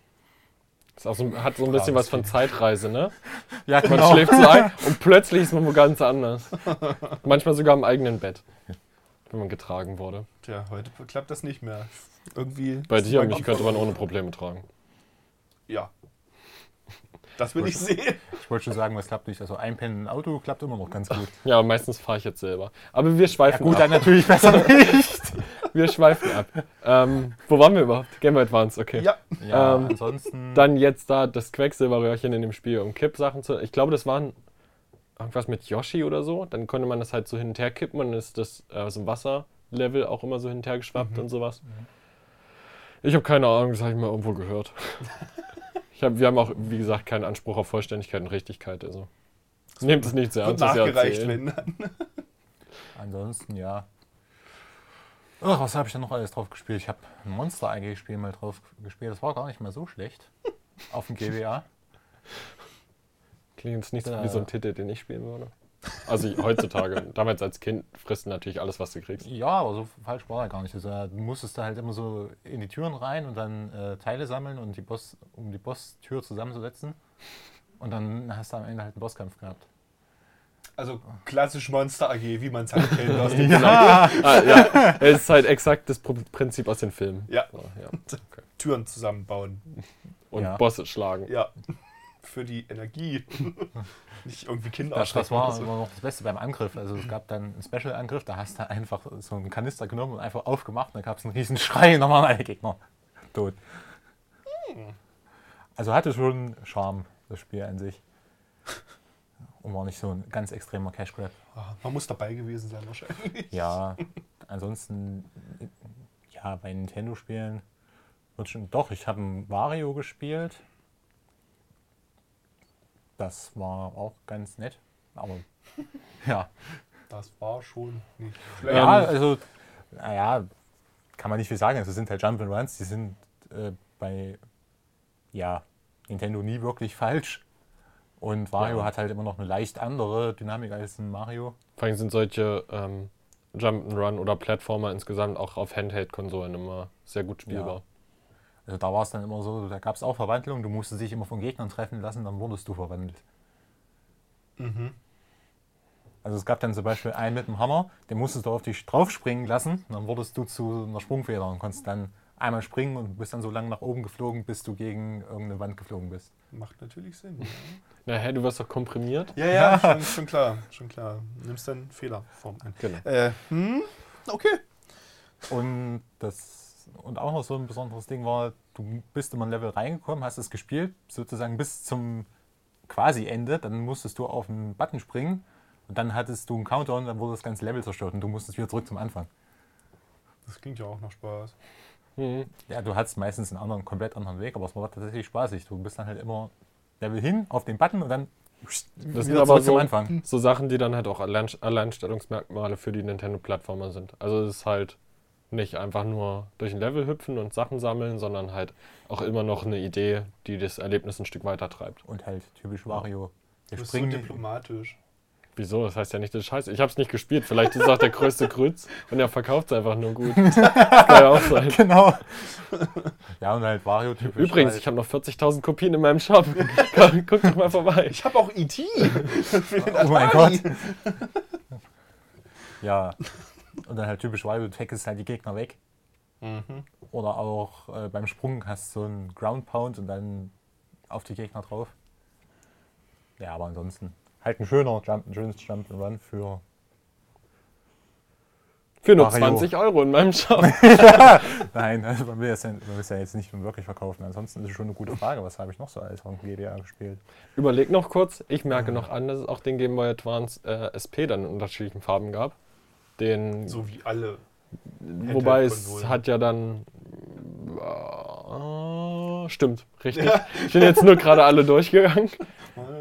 Das ist auch so, hat so ein bisschen was von Zeitreise, ne? (laughs) Ja, Man schläft so ein (laughs) und plötzlich ist man wo ganz anders. Manchmal sogar im eigenen Bett, wenn man getragen wurde. Tja, heute klappt das nicht mehr. Irgendwie. Bei dir mein mich könnte man ohne Probleme tragen. Ja. Das will ich sehen. Ich wollte schon sagen, was klappt nicht. Also einpennen im Auto klappt immer noch ganz gut. Ja, meistens fahre ich jetzt selber. Aber wir schweifen Gut, ab. dann natürlich besser (laughs) nicht. Wir schweifen ab. Ähm, wo waren wir überhaupt? Game Boy Advance, okay. Ja. Ja, Ähm, ansonsten. Dann jetzt da das Quecksilberröhrchen in dem Spiel, um Kippsachen zu. Ich glaube, das waren irgendwas mit Yoshi oder so. Dann konnte man das halt so hin und her kippen und dann ist das äh, aus dem Wasserlevel auch immer so hin und her geschwappt und sowas. Ich habe keine Ahnung, das habe ich mal irgendwo gehört. (laughs) Ich hab, wir haben auch, wie gesagt, keinen Anspruch auf Vollständigkeit und Richtigkeit. Also. Nehmt es nicht sehr ernst, nachgereicht, wenn dann. (laughs) Ansonsten, ja. Ach, was habe ich denn noch alles drauf gespielt? Ich habe ein Monster AG-Spiel mal drauf gespielt. Das war gar nicht mal so schlecht. Auf dem GBA. Klingt jetzt nicht so wie so ein Titel, den ich spielen würde. Also heutzutage. (laughs) Damals als Kind frisst du natürlich alles, was du kriegst. Ja, aber so falsch war er gar nicht. Also, du musstest da halt immer so in die Türen rein und dann äh, Teile sammeln und die Boss, um die Boss-Tür zusammenzusetzen. Und dann hast du am Ende halt einen Bosskampf gehabt. Also klassisch Monster AG, wie man es halt kennt aus (laughs) den Ja. Ah, ja, es ist halt exakt das Prinzip aus den Filmen. Ja. So, ja. Okay. (laughs) Türen zusammenbauen. Und Ja. Bosse schlagen. Ja. Für die Energie. (laughs) Nicht irgendwie Kinder Das, das war so. immer noch das Beste beim Angriff. Also es gab dann einen Special-Angriff, da hast du einfach so einen Kanister genommen und einfach aufgemacht und dann gab es einen riesen Schrei und dann waren alle Gegner tot. Also hatte schon Charme, das Spiel an sich. Und war nicht so ein ganz extremer Cash Grab. Ah, Man muss dabei gewesen sein wahrscheinlich. Ja, ansonsten, ja, bei Nintendo-Spielen wird schon. Doch, ich habe ein Wario gespielt. Das war auch ganz nett. Aber (laughs) ja. Das war schon nicht Ja, schlecht. also, naja, kann man nicht viel sagen. Es sind halt Jump'n'Runs, die sind äh, bei ja, Nintendo nie wirklich falsch. Und Wario Ja. hat halt immer noch eine leicht andere Dynamik als ein Mario. Vor allem sind solche ähm, Jump'n'Run oder Plattformer insgesamt auch auf Handheld-Konsolen immer sehr gut spielbar. Also da war es dann immer so, da gab es auch Verwandlungen, du musstest dich immer von Gegnern treffen lassen, dann wurdest du verwandelt. Mhm. Also es gab dann zum Beispiel einen mit dem Hammer, den musstest du auf dich draufspringen lassen, und dann wurdest du zu einer Sprungfeder und konntest dann einmal springen und bist dann so lange nach oben geflogen, bis du gegen irgendeine Wand geflogen bist. Macht natürlich Sinn. Na, hä, du wirst doch komprimiert? Ja, ja, Schon, schon klar. Schon klar. Nimmst dann Fehlerform ein. Genau. Äh, hm? Okay. Und das und auch noch so ein besonderes Ding war, du bist immer ein Level reingekommen, hast es gespielt, sozusagen bis zum quasi Ende, dann musstest du auf einen Button springen und dann hattest du einen Countdown, dann wurde das ganze Level zerstört und du musstest wieder zurück zum Anfang. Das klingt ja auch noch Spaß. Mhm. Ja, du hattest meistens einen anderen, komplett anderen Weg, aber es war tatsächlich spaßig. Du bist dann halt immer Level hin, auf den Button und dann Das wieder sind aber zurück zum so, Anfang. so Sachen, die dann halt auch Allein Alleinstellungsmerkmale für die Nintendo-Plattformer sind. Also es ist halt nicht einfach nur durch ein Level hüpfen und Sachen sammeln, sondern halt auch immer noch eine Idee, die das Erlebnis ein Stück weiter treibt. Und halt typisch Wario. Du Der bist so springt diplomatisch. Wieso? Das heißt ja nicht, das ist scheiße. Ich habe es nicht gespielt. Vielleicht ist es auch der größte (laughs) Grütz und er verkauft es einfach nur gut. (laughs) Das kann ja auch sein. Genau. ja, und halt Wario typisch. Übrigens, halt, ich habe noch 40.000 Kopien in meinem Shop. (laughs) Guck doch mal vorbei. Ich habe auch E.T. Oh mein. Gott. Ja. Und dann halt typisch du tackelst halt die Gegner weg. Mhm. Oder auch äh, beim Sprung hast du so einen Ground Pound und dann auf die Gegner drauf. Ja, aber ansonsten halt ein schöner Jump, ein schönes Jump'n'Run für. Für nur Mario. 20 Euro in meinem Shop. (laughs) Nein, also man will es ja, ja jetzt nicht wirklich verkaufen. Ansonsten ist es schon eine gute Frage. Was habe ich noch so als von GBA gespielt? Überleg noch kurz. Ich merke noch an, dass es auch den Game Boy Advance äh, SP dann in unterschiedlichen Farben gab. Den, So wie alle. wobei es hat ja dann. Äh, stimmt, richtig. Ich bin jetzt nur gerade alle durchgegangen. (laughs)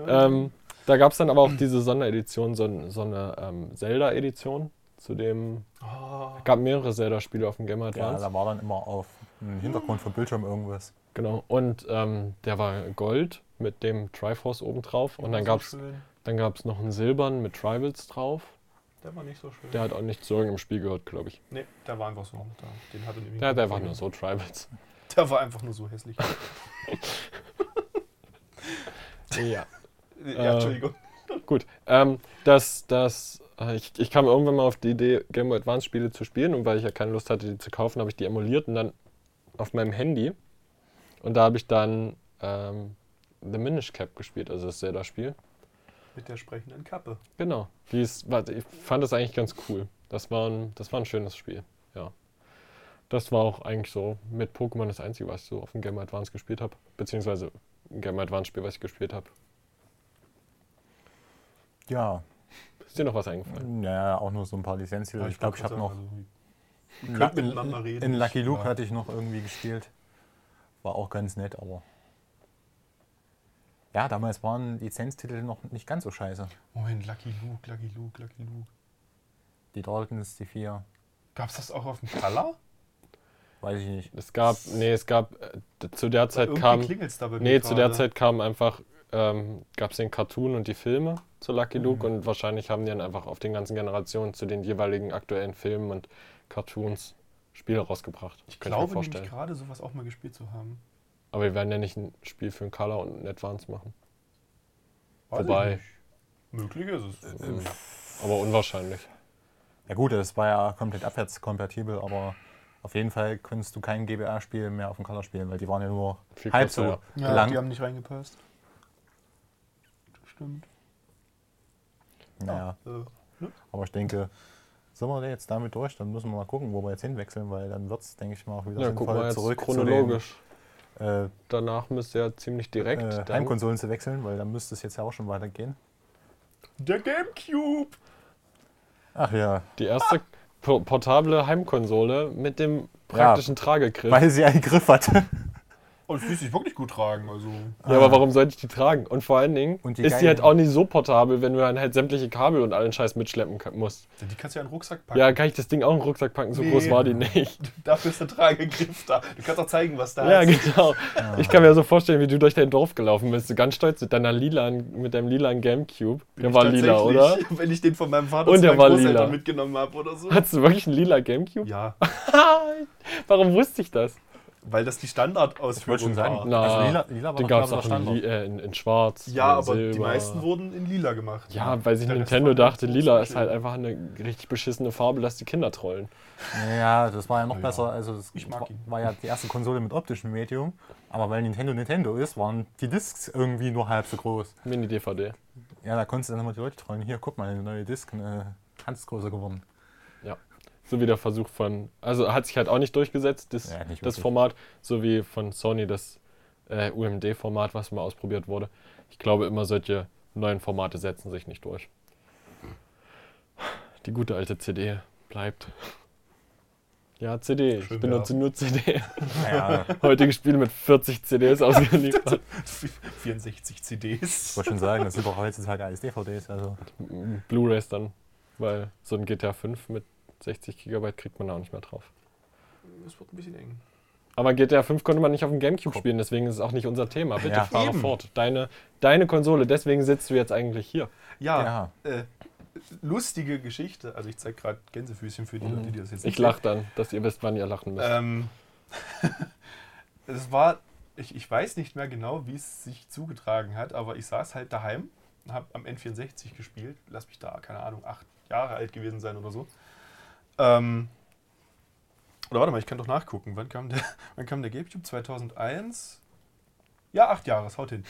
Ähm, da gab es dann aber auch diese Sonderedition, so, so eine ähm, Zelda-Edition. Zu dem Oh, gab mehrere Zelda-Spiele auf dem Game Boy Ja, Advance. da war dann immer auf dem Hintergrund vom Bildschirm irgendwas. Genau. Und ähm, der war Gold mit dem Triforce oben drauf. Und dann so gab es schön. dann gab's noch einen Silbern mit Tribals drauf. Der war nicht so schön. Der hat auch nicht zu irgendeinem Spiel gehört, glaube ich. nee, der war einfach so. Da. Den hatte Der hat keiner einfach nur so Tribals. (laughs) Der war einfach nur so hässlich. (laughs) Ja. ja, Äh, Entschuldigung. Gut. Ähm, das, das, ich, ich kam irgendwann mal auf die Idee, Game Boy Advance Spiele zu spielen. Und weil ich ja keine Lust hatte, die zu kaufen, habe ich die emuliert und dann auf meinem Handy. Und da habe ich dann ähm, The Minish Cap gespielt, also das Zelda-Spiel. Mit der sprechenden Kappe. Genau. Die ist, ich fand das eigentlich ganz cool. Das war, ein, das war ein schönes Spiel. Ja. Das war auch eigentlich so mit Pokémon das einzige, was ich so auf dem Game Advance gespielt habe. Beziehungsweise ein Game Advance Spiel, was ich gespielt habe. Ja, Ist dir noch was eingefallen? ja, auch nur so ein paar Lizenztitel. ich glaube, ich habe noch. Also, In, in Lucky Luke Ja. hatte ich noch irgendwie gespielt. War auch ganz nett, aber Ja, damals waren Lizenztitel noch nicht ganz so scheiße. Moment, Lucky Luke, Lucky Luke, Lucky Luke. Die Dragons, die vier, Gab es das auch auf dem Color? weiß ich nicht. Es gab, nee, es gab, äh, zu der Zeit kam, klingelt's da bei mir nee, zu der. Zeit kam einfach, ähm, gab es den Cartoon und die Filme zu Lucky Luke Mhm. und wahrscheinlich haben die dann einfach auf den ganzen Generationen zu den jeweiligen aktuellen Filmen und Cartoons Spiele rausgebracht. Ich Könnte glaube mir nämlich vorstellen. gerade sowas auch mal gespielt zu haben. Aber wir werden ja nicht ein Spiel für ein Color und ein Advance machen. Weiß Wobei-. Möglich ist es. Ähm, aber unwahrscheinlich. Ja gut, das war ja komplett abwärtskompatibel, aber auf jeden Fall konntest du kein GBA-Spiel mehr auf dem Color spielen, weil die waren ja nur Viel halb kürzer, so Ja, lang. die haben nicht reingepasst. Stimmt. Naja, Äh, aber ich denke, sind wir jetzt damit durch, dann müssen wir mal gucken, wo wir jetzt hinwechseln, weil dann wird es, denke ich mal, auch wieder Ja, guck mal jetzt zurück chronologisch. Äh, Danach müsste ja ziemlich direkt. äh, Heimkonsolen zu wechseln, weil dann müsste es jetzt ja auch schon weitergehen. der Gamecube! Ach ja, Die erste po- portable Heimkonsole mit dem praktischen Tragegriff. weil sie einen Griff hatte. Und es ließ sich wirklich gut tragen. Also. Ja, aber warum sollte ich die tragen? Und vor allen Dingen Und die ist die halt auch nicht so portabel, wenn du dann halt sämtliche Kabel und allen Scheiß mitschleppen musst. Die kannst du ja in den Rucksack packen. Ja, kann ich das Ding auch in den Rucksack packen? So Nee. groß war die nicht. (laughs) Dafür ist der Tragegriff da. Du kannst auch zeigen, was da Ja, ist. genau. Ich kann mir so vorstellen, wie du durch dein Dorf gelaufen bist. Du ganz stolz mit deiner lilan, mit deinem lilan Gamecube. Bin Der war lila, tatsächlich, oder? (laughs) Wenn ich den von meinem Vater Und zu der meinen war Großeltern lila. mitgenommen habe oder so. Hattest du wirklich einen lila Gamecube? Ja, (laughs) Warum wusste ich das? Weil das die Ich wollte Standardausführung schon sagen, war. Na, also lila, lila war Den gab es ich, auch der in, li äh, in, in schwarz. Ja, in aber die Silber. meisten wurden in lila gemacht. Ja, weil sich Nintendo dachte, lila ist halt einfach eine richtig beschissene Farbe, lass die Kinder trollen. Ja, das war ja noch Ja, besser. Also das ich mag war, ihn. war ja die erste Konsole mit optischem Medium. Aber weil Nintendo Nintendo ist, waren die Discs irgendwie nur halb so groß. Mini-DVD. Ja, da konntest du dann immer die Leute trollen. Hier, guck mal, eine neue Disc, eine handgrößer geworden. So wie der Versuch von. Also hat sich halt auch nicht durchgesetzt, das, Ja, nicht das. Format, so wie von Sony das äh, UMD-Format, was mal ausprobiert wurde. Ich glaube immer, solche neuen Formate setzen sich nicht durch. Die gute alte CD bleibt. Ja, CD. Schön ich benutze wär's. nur CD. Naja, (laughs) Heutige Spiele mit 40 CDs ausgeliefert. (laughs) 64 CDs. ich wollte schon sagen, das sind doch heutzutage alles DVDs. Also Blu-rays dann. Weil so ein GTA 5 mit 60 GB kriegt man auch nicht mehr drauf. Das wird ein bisschen eng. Aber GTA 5 konnte man nicht auf dem Gamecube spielen, deswegen ist es auch nicht unser Thema. Bitte Ja, fahre eben. fort. Deine, deine Konsole, deswegen sitzt du jetzt eigentlich hier. Ja, ja, Äh, lustige Geschichte. Also ich zeige gerade Gänsefüßchen für die Mhm. Leute, die das jetzt Ich lache dann, dass ihr wisst, wann ihr lachen müsst. Ähm, (laughs) es war, ich, ich weiß nicht mehr genau, wie es sich zugetragen hat, aber ich saß halt daheim, habe am N64 gespielt, lass mich da, keine Ahnung, acht Jahre alt gewesen sein oder so. Ähm, oder warte mal, ich kann doch nachgucken, wann kam der, (laughs) wann kam der GameCube? 2001? Ja, acht Jahre, es haut hin.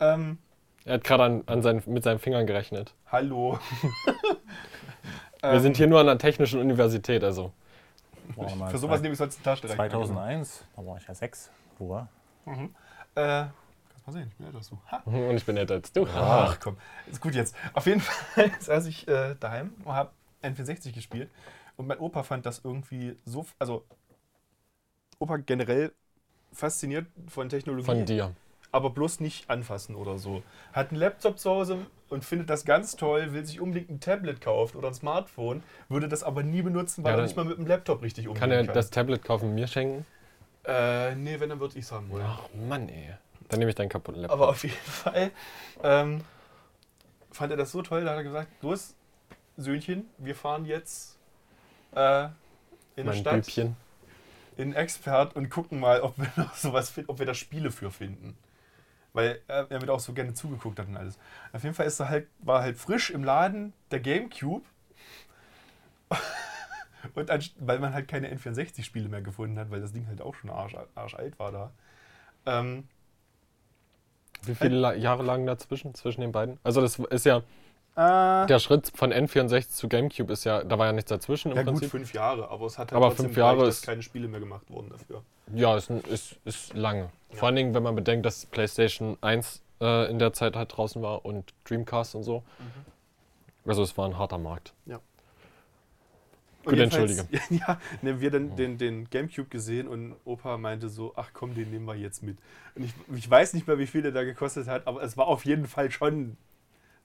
Ähm, er hat gerade an, an seinen, mit seinen Fingern gerechnet. hallo. (laughs) Wir sind hier nur an einer technischen Universität, also. mal Für sowas nehme ich sonst einen Taschenrechner. 2001, da war ich ja sechs. Wo war? Mhm. Äh, kannst mal sehen, ich bin älter als du. Ha. (laughs) Und ich bin älter als du. Ach komm, ist gut jetzt. Auf jeden Fall saß ich äh, daheim und habe N64 gespielt und mein Opa fand das irgendwie so, also Opa generell fasziniert von Technologie, Von dir. aber bloß nicht anfassen oder so. Hat einen Laptop zu Hause und findet das ganz toll, will sich unbedingt ein Tablet kaufen oder ein Smartphone, würde das aber nie benutzen, weil Ja, er nicht mal mit dem Laptop richtig umgehen Kann kann. er das Tablet kaufen und mir schenken? äh, nee, wenn, dann würde ich es haben wollen. Ach Mann, ey. Dann nehme ich deinen kaputten Laptop. Aber auf jeden Fall ähm, fand er das so toll, da hat er gesagt, los, Söhnchen, wir fahren jetzt äh, in der mein Stadt Bübchen. in Expert und gucken mal, ob wir (laughs) noch sowas finden, ob wir da Spiele für finden. Weil er, er mir auch so gerne zugeguckt hat und alles. Auf jeden Fall ist er halt, war halt frisch im Laden der Gamecube. (laughs) Und weil man halt keine N64-Spiele mehr gefunden hat, weil das Ding halt auch schon arsch, arschalt war da. Ähm, Wie viele La Jahre lagen dazwischen, zwischen den beiden? Also das ist ja, äh, der Schritt von N64 zu Gamecube ist ja, da war ja nichts dazwischen im Ja gut, Prinzip. fünf Jahre, aber es hat halt Aber trotzdem fünf Jahre gereicht, dass keine Spiele mehr gemacht wurden dafür. Ja, ist, ist, ist lange. Vor allen Dingen, wenn man bedenkt, dass PlayStation 1 äh, in der Zeit halt draußen war und Dreamcast und so. Also es war ein harter Markt. Ja. Gut, entschuldige. (laughs) Ja, ne, wir dann den, den Gamecube gesehen und Opa meinte so, ach komm, den nehmen wir jetzt mit. Und ich, ich weiß nicht mehr, wie viel der da gekostet hat, aber es war auf jeden Fall schon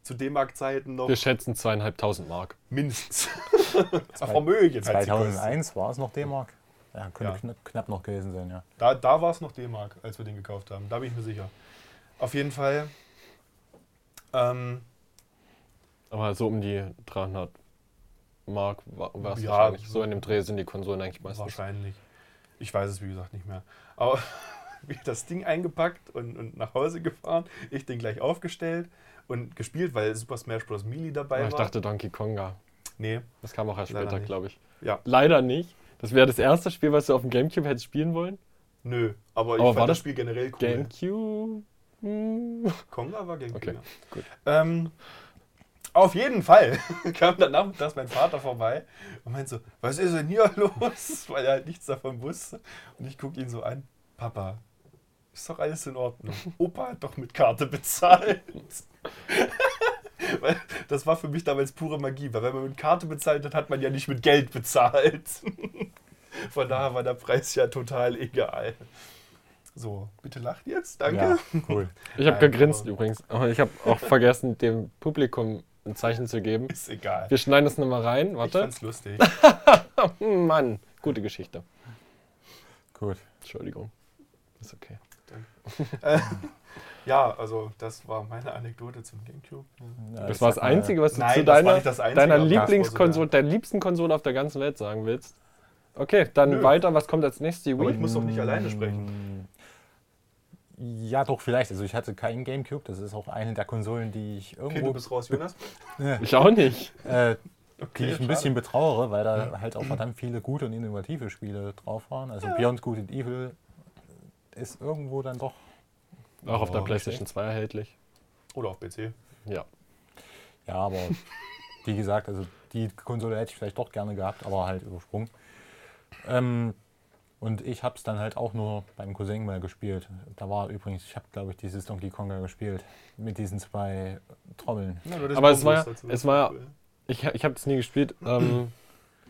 zu D-Mark-Zeiten noch Wir schätzen zweieinhalbtausend Mark. mindestens. (laughs) Vermögen sie gekostet. 2001 war es noch D-Mark? Ja, könnte Ja. Knapp, knapp noch gewesen sein, ja. Da, da war es noch D-Mark, als wir den gekauft haben. Da bin ich mir sicher. Auf jeden Fall. Ähm, Aber so um die 300 Mark war es Ja, wahrscheinlich. So in dem Dreh sind die Konsolen eigentlich meistens. wahrscheinlich. Ich weiß es wie gesagt nicht mehr. Aber (laughs) wir das Ding eingepackt und, und nach Hause gefahren, ich den gleich aufgestellt und gespielt, weil Super Smash Bros. Melee dabei Ah, ich war. dachte Donkey Konga. nee, Das kam auch erst später, glaube ich. ja, Leider nicht. Das wäre das erste Spiel, was du auf dem Gamecube hättest spielen wollen. nö. Aber ich Aber fand war das das Spiel generell cool. Gamecube? Hm. Konga war Gamecube. Okay, ja. gut. Ähm, auf jeden Fall (laughs) kam dann nachmittags mein Vater vorbei und meinte so, was ist denn hier (laughs) los? Weil er halt nichts davon wusste. Und ich gucke ihn so an, Papa, ist doch alles in Ordnung. Opa hat doch mit Karte bezahlt. (laughs) Das war für mich damals pure Magie, weil wenn man mit Karte bezahlt hat, hat man ja nicht mit Geld bezahlt. (laughs) Von daher war der Preis ja total egal. So, bitte lacht jetzt, danke. Ja, cool. Ich habe Nein, gegrinst aber- übrigens. Aber ich habe auch vergessen, dem Publikum ein Zeichen zu geben. Ist egal. Wir schneiden das nochmal rein. Ich Warte. fand's lustig. (laughs) Mann, gute Geschichte. Gut. Entschuldigung. Ist okay. Äh, ja, also das war meine Anekdote zum Gamecube. Ja, Das ich war das Einzige, was du Nein, zu das deiner, das deiner das Lieblingskonsole, so der liebsten Konsole auf der ganzen Welt sagen willst. Okay, dann Nö. weiter. Was kommt als nächstes? Die Aber ich muss doch nicht alleine sprechen. Ja, doch, vielleicht. Also ich hatte keinen Gamecube. Das ist auch eine der Konsolen, die ich Okay, irgendwo du bist raus, Jonas. Ich auch nicht. äh, die Okay, ich ein bisschen betrauere, weil da halt auch verdammt viele gute und innovative Spiele drauf waren. Also Beyond Good and Evil ist irgendwo dann doch. Auch auf der Oh, PlayStation 2 erhältlich. Oder auf PC. Ja. Ja, aber (laughs) wie gesagt, also die Konsole hätte ich vielleicht doch gerne gehabt, aber halt übersprungen. Ähm, und ich habe es dann halt auch nur beim Cousin mal gespielt. Da war übrigens, ich habe glaube ich dieses Donkey Konga gespielt mit diesen zwei Trommeln. Ja, das Aber es war es war. Ich, ich habe das nie gespielt, ähm,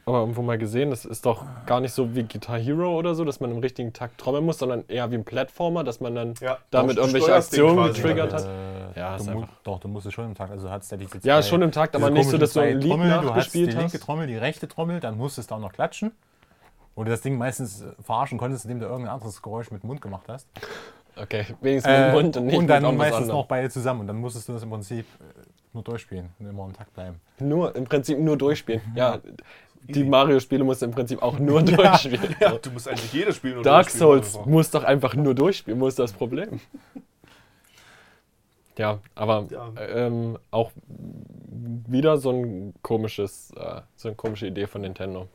aber irgendwo mal gesehen. Das ist doch gar nicht so wie Guitar Hero oder so, dass man im richtigen Takt trommeln muss, sondern eher wie ein Plattformer, dass man dann Ja, damit irgendwelche Aktionen getriggert damit. hat. Äh, Ja, du ist einfach- Doch, du musst es schon im Takt. Also du hattest ja diese Ja, schon im Takt, aber nicht so, dass du ein Lied Trommeln. Du hast die nachgespielt linke hast. Trommel, die rechte Trommel, dann musstest du auch noch klatschen. Wo du das Ding meistens äh, verarschen konntest, indem du irgendein anderes Geräusch mit dem Mund gemacht hast. Okay, wenigstens mit Äh, dem Mund und nicht und dann mit meistens anderem. noch beide zusammen. Und dann musstest du das im Prinzip äh, nur durchspielen und immer im Takt bleiben. Nur, im Prinzip nur durchspielen. (laughs) Ja, die. Mario-Spiele musst du im Prinzip auch nur (laughs) durchspielen. Ja, du musst eigentlich jedes Spiel nur Dark durchspielen, Souls einfach. muss doch einfach nur durchspielen, wo ist das Problem? (laughs) Ja, aber Ja. Ähm, auch wieder so ein komisches, äh, so eine komische Idee von Nintendo,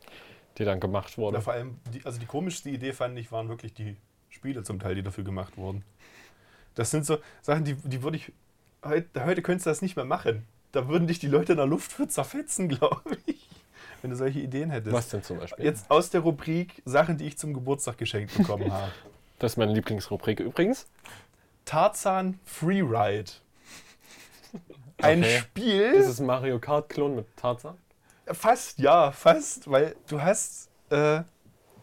die dann gemacht wurde. Ja, vor allem, die, also die komischste Idee fand ich, waren wirklich die Spiele zum Teil, die dafür gemacht wurden. Das sind so Sachen, die, die würde ich. Heute, heute könntest du das nicht mehr machen. Da würden dich die Leute in der Luft für zerfetzen, (laughs) glaube ich. Wenn du solche Ideen hättest. Was denn zum Beispiel? Jetzt aus der Rubrik Sachen, die ich zum Geburtstag geschenkt bekommen habe. (laughs) Das ist meine Lieblingsrubrik übrigens. Tarzan Freeride. (laughs) Ein Okay. Spiel. Ist ein Mario Kart-Klon mit Tarzan. Fast, ja, fast, weil du hast, äh,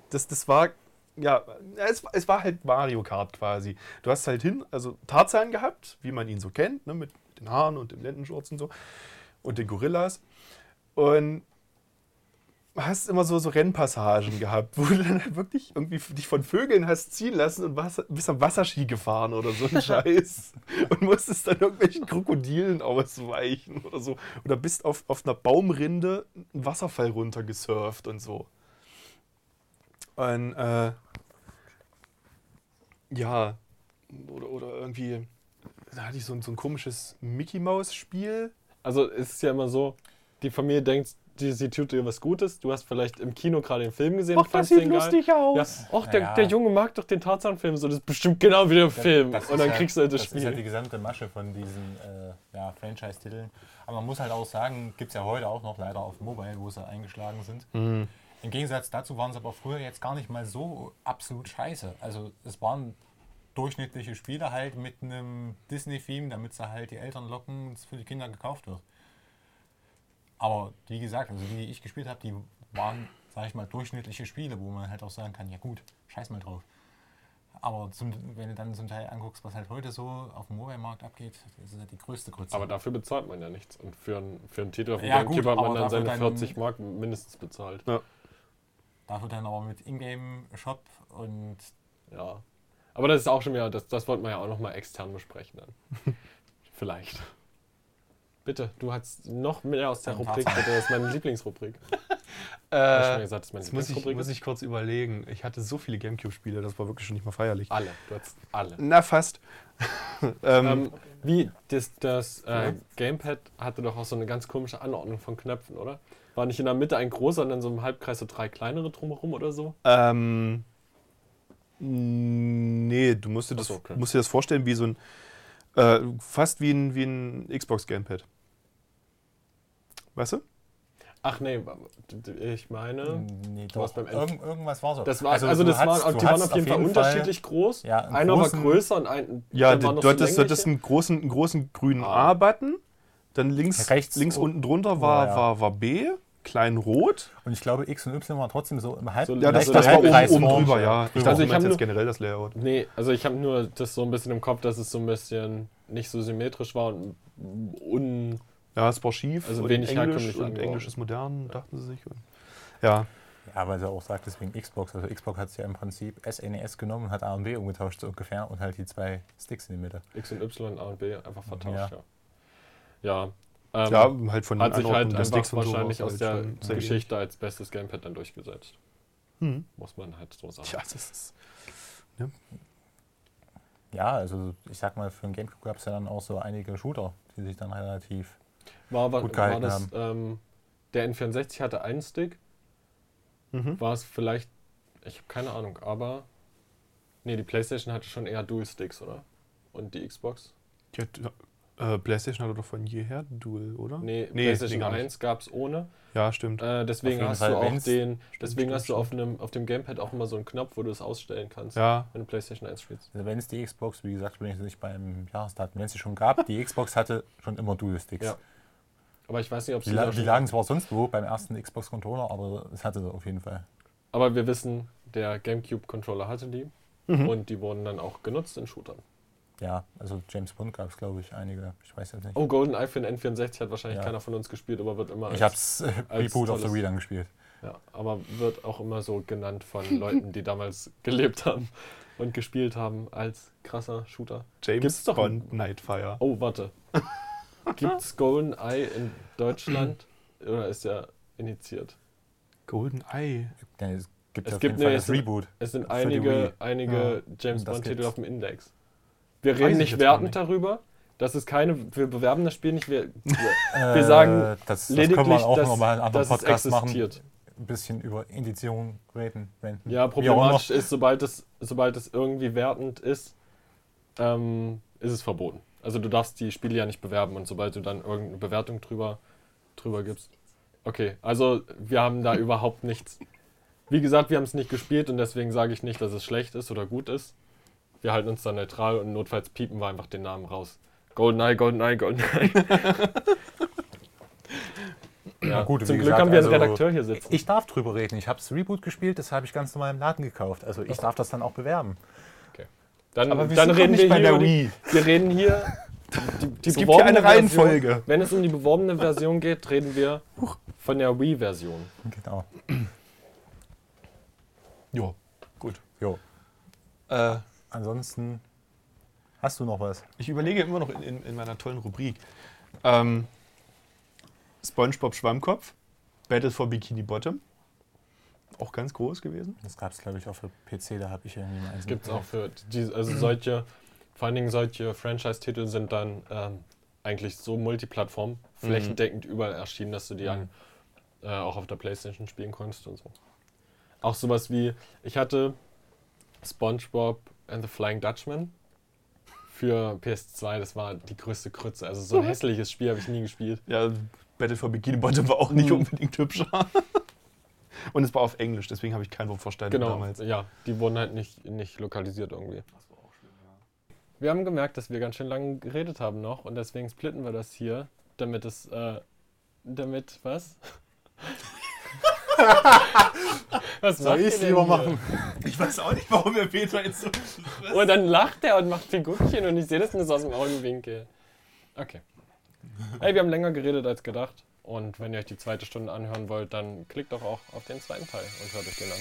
das, das war, ja, es, es war halt Mario Kart quasi. Du hast halt hin, also Tarzan gehabt, wie man ihn so kennt, ne, mit den Haaren und dem Lendenschurz und so und den Gorillas und hast immer so, so Rennpassagen gehabt, (laughs) wo du dann halt wirklich irgendwie dich von Vögeln hast ziehen lassen und warst, bist am Wasserski gefahren oder so ein (laughs) Scheiß und musstest dann irgendwelchen Krokodilen ausweichen oder so. Oder bist auf, auf einer Baumrinde einen Wasserfall runtergesurft und so. Und äh, ja, oder, oder irgendwie, da hatte ich so, ein- so ein komisches Mickey-Maus-Spiel. Also es ist ja immer so, die Familie denkt, die, sie tut dir was Gutes. Du hast vielleicht im Kino gerade den Film gesehen, fandst den geil. Ja, aus. ach, der, Ja. der Junge mag doch den Tarzan-Film, so das ist bestimmt genau wie der Film. Das Und dann ja- kriegst du halt das, Das ist ja die Spiel. gesamte Masche von diesen äh, ja, Franchise-Titeln. Aber man muss halt auch sagen, gibt es ja heute auch noch leider auf Mobile, wo sie eingeschlagen sind. Mhm. Im Gegensatz dazu waren sie aber früher jetzt gar nicht mal so absolut scheiße. Also es waren durchschnittliche Spiele halt mit einem Disney-Theme, damit sie halt die Eltern locken und es für die Kinder gekauft wird. Aber wie gesagt, also die, die ich gespielt habe, die waren, sag ich mal, durchschnittliche Spiele, wo man halt auch sagen kann, ja gut, scheiß mal drauf. Aber zum, wenn du dann zum Teil anguckst, was halt heute so auf dem Mobile-Markt abgeht, das ist ja die größte Grütze. Aber dafür bezahlt man ja nichts. Und für, einen- für einen Titel auf dem Ja, gut, hat man dann seine dann- 40 Mark mindestens bezahlt. Dafür dann aber mit Ingame-Shop und Ja. Aber das ist auch schon wieder, das, das wollten wir ja auch nochmal extern besprechen dann. (laughs) Vielleicht. Bitte, du hast noch mehr aus der Rubrik, bitte, das ist meine Lieblingsrubrik. (laughs) Hab ich schon Äh, gesagt, das ist meine jetzt muss ich, Lieblingsrubrik. muss ich kurz überlegen. Ich hatte so viele Gamecube-Spiele, das war wirklich schon nicht mal feierlich. alle, du hast alle. Na, fast. (laughs) ähm, Ähm, wie, das, das äh, Gamepad hatte doch auch so eine ganz komische Anordnung von Knöpfen, oder? War nicht in der Mitte ein großer und dann so im Halbkreis so drei kleinere drumherum oder so? Ähm, nee, du musst dir, das, Ach so, okay. musst dir das vorstellen wie so ein, äh, fast wie ein, wie ein Xbox-Gamepad. Weißt du? Ach nee, ich meine, nee, Du warst doch, beim irgend, irgendwas war so. das war, also, du das waren, du die waren auf jeden Fall unterschiedlich groß. Ja, Einer war großen- größer und ein Ja, du, war so hattest, du hattest längliche. einen großen, einen großen grünen Ah. A-Button, dann links, Rechts links unten drunter war, Ja, ja. war, war B, klein rot. Und ich glaube, X und Y war trotzdem so im Halb. So- Ja, das, so das war oben, drüber, ja. Ich dachte, Also du ich meinst hab jetzt generell das Layout. Nee, also ich habe nur das so ein bisschen im Kopf, dass es so ein bisschen nicht so symmetrisch war und un. Ja, es war schief Also und wenig Englisch herkömmlich und angeordnet. Englisch ist modern, dachten sie sich. Und, ja, Ja, weil sie auch sagt, deswegen Xbox. Also Xbox hat es ja im Prinzip SNES genommen und hat A und B umgetauscht so ungefähr und halt die zwei Sticks in die Mitte. X und Y, A und B einfach vertauscht, Ja. ja. Ja, ähm, ja halt von den hat sich halt einfach Sticks wahrscheinlich war aus halt der Geschichte als bestes Gamepad dann durchgesetzt. Hm. Muss man halt so sagen. Ja, das ist. Ja, also ich sag mal, für den Gamecube gab es ja dann auch so einige Shooter, die sich dann relativ. War, war, Gut war gehalten das, ähm, der N64 hatte einen Stick, Mhm. war es vielleicht, ich habe keine Ahnung, aber. Nee, die PlayStation hatte schon eher Dual-Sticks, oder? Und die Xbox? Ja, d- äh, PlayStation hatte doch von jeher Dual, oder? Nee, nee, PlayStation nicht. 1 gab es ohne. Ja, stimmt. Äh, deswegen hast Fall, du auch den. Stimmt, deswegen stimmt, hast du auf, einem, auf dem Gamepad auch immer so einen Knopf, wo du es ausstellen kannst, ja, wenn du PlayStation 1 spielst. Also wenn es die Xbox, wie gesagt, bin ich nicht beim Jahresdaten, wenn es sie schon gab, die (laughs) Xbox hatte schon immer Dual-Sticks. Ja. Aber ich weiß nicht, ob Die, sie la die schon- lagen zwar sonst wo beim ersten Xbox-Controller, aber es hatte sie auf jeden Fall. Aber wir wissen, der GameCube-Controller hatte die. Mhm. Und die wurden dann auch genutzt in Shootern. Ja, also James Bond gab es, glaube ich, einige. Ich weiß jetzt nicht. Oh, GoldenEye für den N64 hat wahrscheinlich Ja. keiner von uns gespielt, aber wird immer ich habe es äh, Reboot of the Wii dann gespielt. Ja, aber wird auch immer so genannt von Leuten, die damals (laughs) gelebt haben und gespielt haben als krasser Shooter. James Gibt's doch Bond Nightfire. Oh, warte. (laughs) Gibt's GoldenEye in Deutschland oder ist er initiiert? Golden Eye. Ja, es gibt Es auf gibt jeden Fall eine- das Reboot. Es sind Für die einige, einige Ja, James Bond-Titel auf dem Index. Wir reden ich nicht wertend darüber. Das ist keine, wir bewerben das Spiel nicht, wir, Wir sagen Äh, das, das können lediglich, wir auch dass, nochmal einen anderen Podcast machen. Ein bisschen über Indizierung reden. renten. Ja, problematisch ist, sobald es, sobald es irgendwie wertend ist, ähm, ist es verboten. Also du darfst die Spiele ja nicht bewerben und sobald du dann irgendeine Bewertung drüber, drüber gibst. Okay, also wir haben da überhaupt nichts. Wie gesagt, wir haben es nicht gespielt und deswegen sage ich nicht, dass es schlecht ist oder gut ist. Wir halten uns da neutral und notfalls piepen wir einfach den Namen raus. GoldenEye, GoldenEye, GoldenEye. (laughs) ja, gut, zum Glück gesagt, haben wir einen also Redakteur hier sitzen. Ich darf drüber reden. Ich habe das Reboot gespielt, das habe ich ganz normal im Laden gekauft. Also ich darf das dann auch bewerben. Dann, Aber wir dann reden nicht wir bei hier der über die, Wii. Wir reden hier. (laughs) Die, die Es gibt hier beworbene eine Version- Reihenfolge. Wenn es um die beworbene Version geht, reden wir von der Wii-Version. Genau. Jo, gut. Jo. Äh, Ansonsten hast du noch was? ich überlege immer noch in, in, in meiner tollen Rubrik. Ähm, SpongeBob Schwammkopf, Battle for Bikini Bottom. Auch ganz groß gewesen. Das gab es, glaube ich, auch für PC. Da habe ich irgendwie mal eins Gibt es auch für die, also solche, vor allen Dingen solche Franchise-Titel sind dann ähm, eigentlich so Multiplattform, flächendeckend überall erschienen, dass du die an, äh, auch auf der Playstation spielen konntest und so. Auch sowas wie, ich hatte SpongeBob and the Flying Dutchman für PS2, das war die größte Krütze. Also so ein hässliches Spiel habe ich nie gespielt. Ja, Battle for Bikini Bottom war auch nicht Mhm. unbedingt hübscher. (laughs) Und es war auf Englisch, deswegen habe ich kein Wort verstanden Genau, damals. ja, die wurden halt nicht, nicht lokalisiert irgendwie. Wir haben gemerkt, dass wir ganz schön lange geredet haben noch und deswegen splitten wir das hier, damit es, äh, damit, was? (laughs) Was Soll ich es lieber hier? machen? Ich weiß auch nicht, warum der Peter jetzt so. Und dann lacht er und macht Figurchen und ich sehe das nur so aus dem Augenwinkel. Okay. Hey, wir haben länger geredet als gedacht. Und wenn ihr euch die zweite Stunde anhören wollt, dann klickt doch auch auf den zweiten Teil und hört euch den an.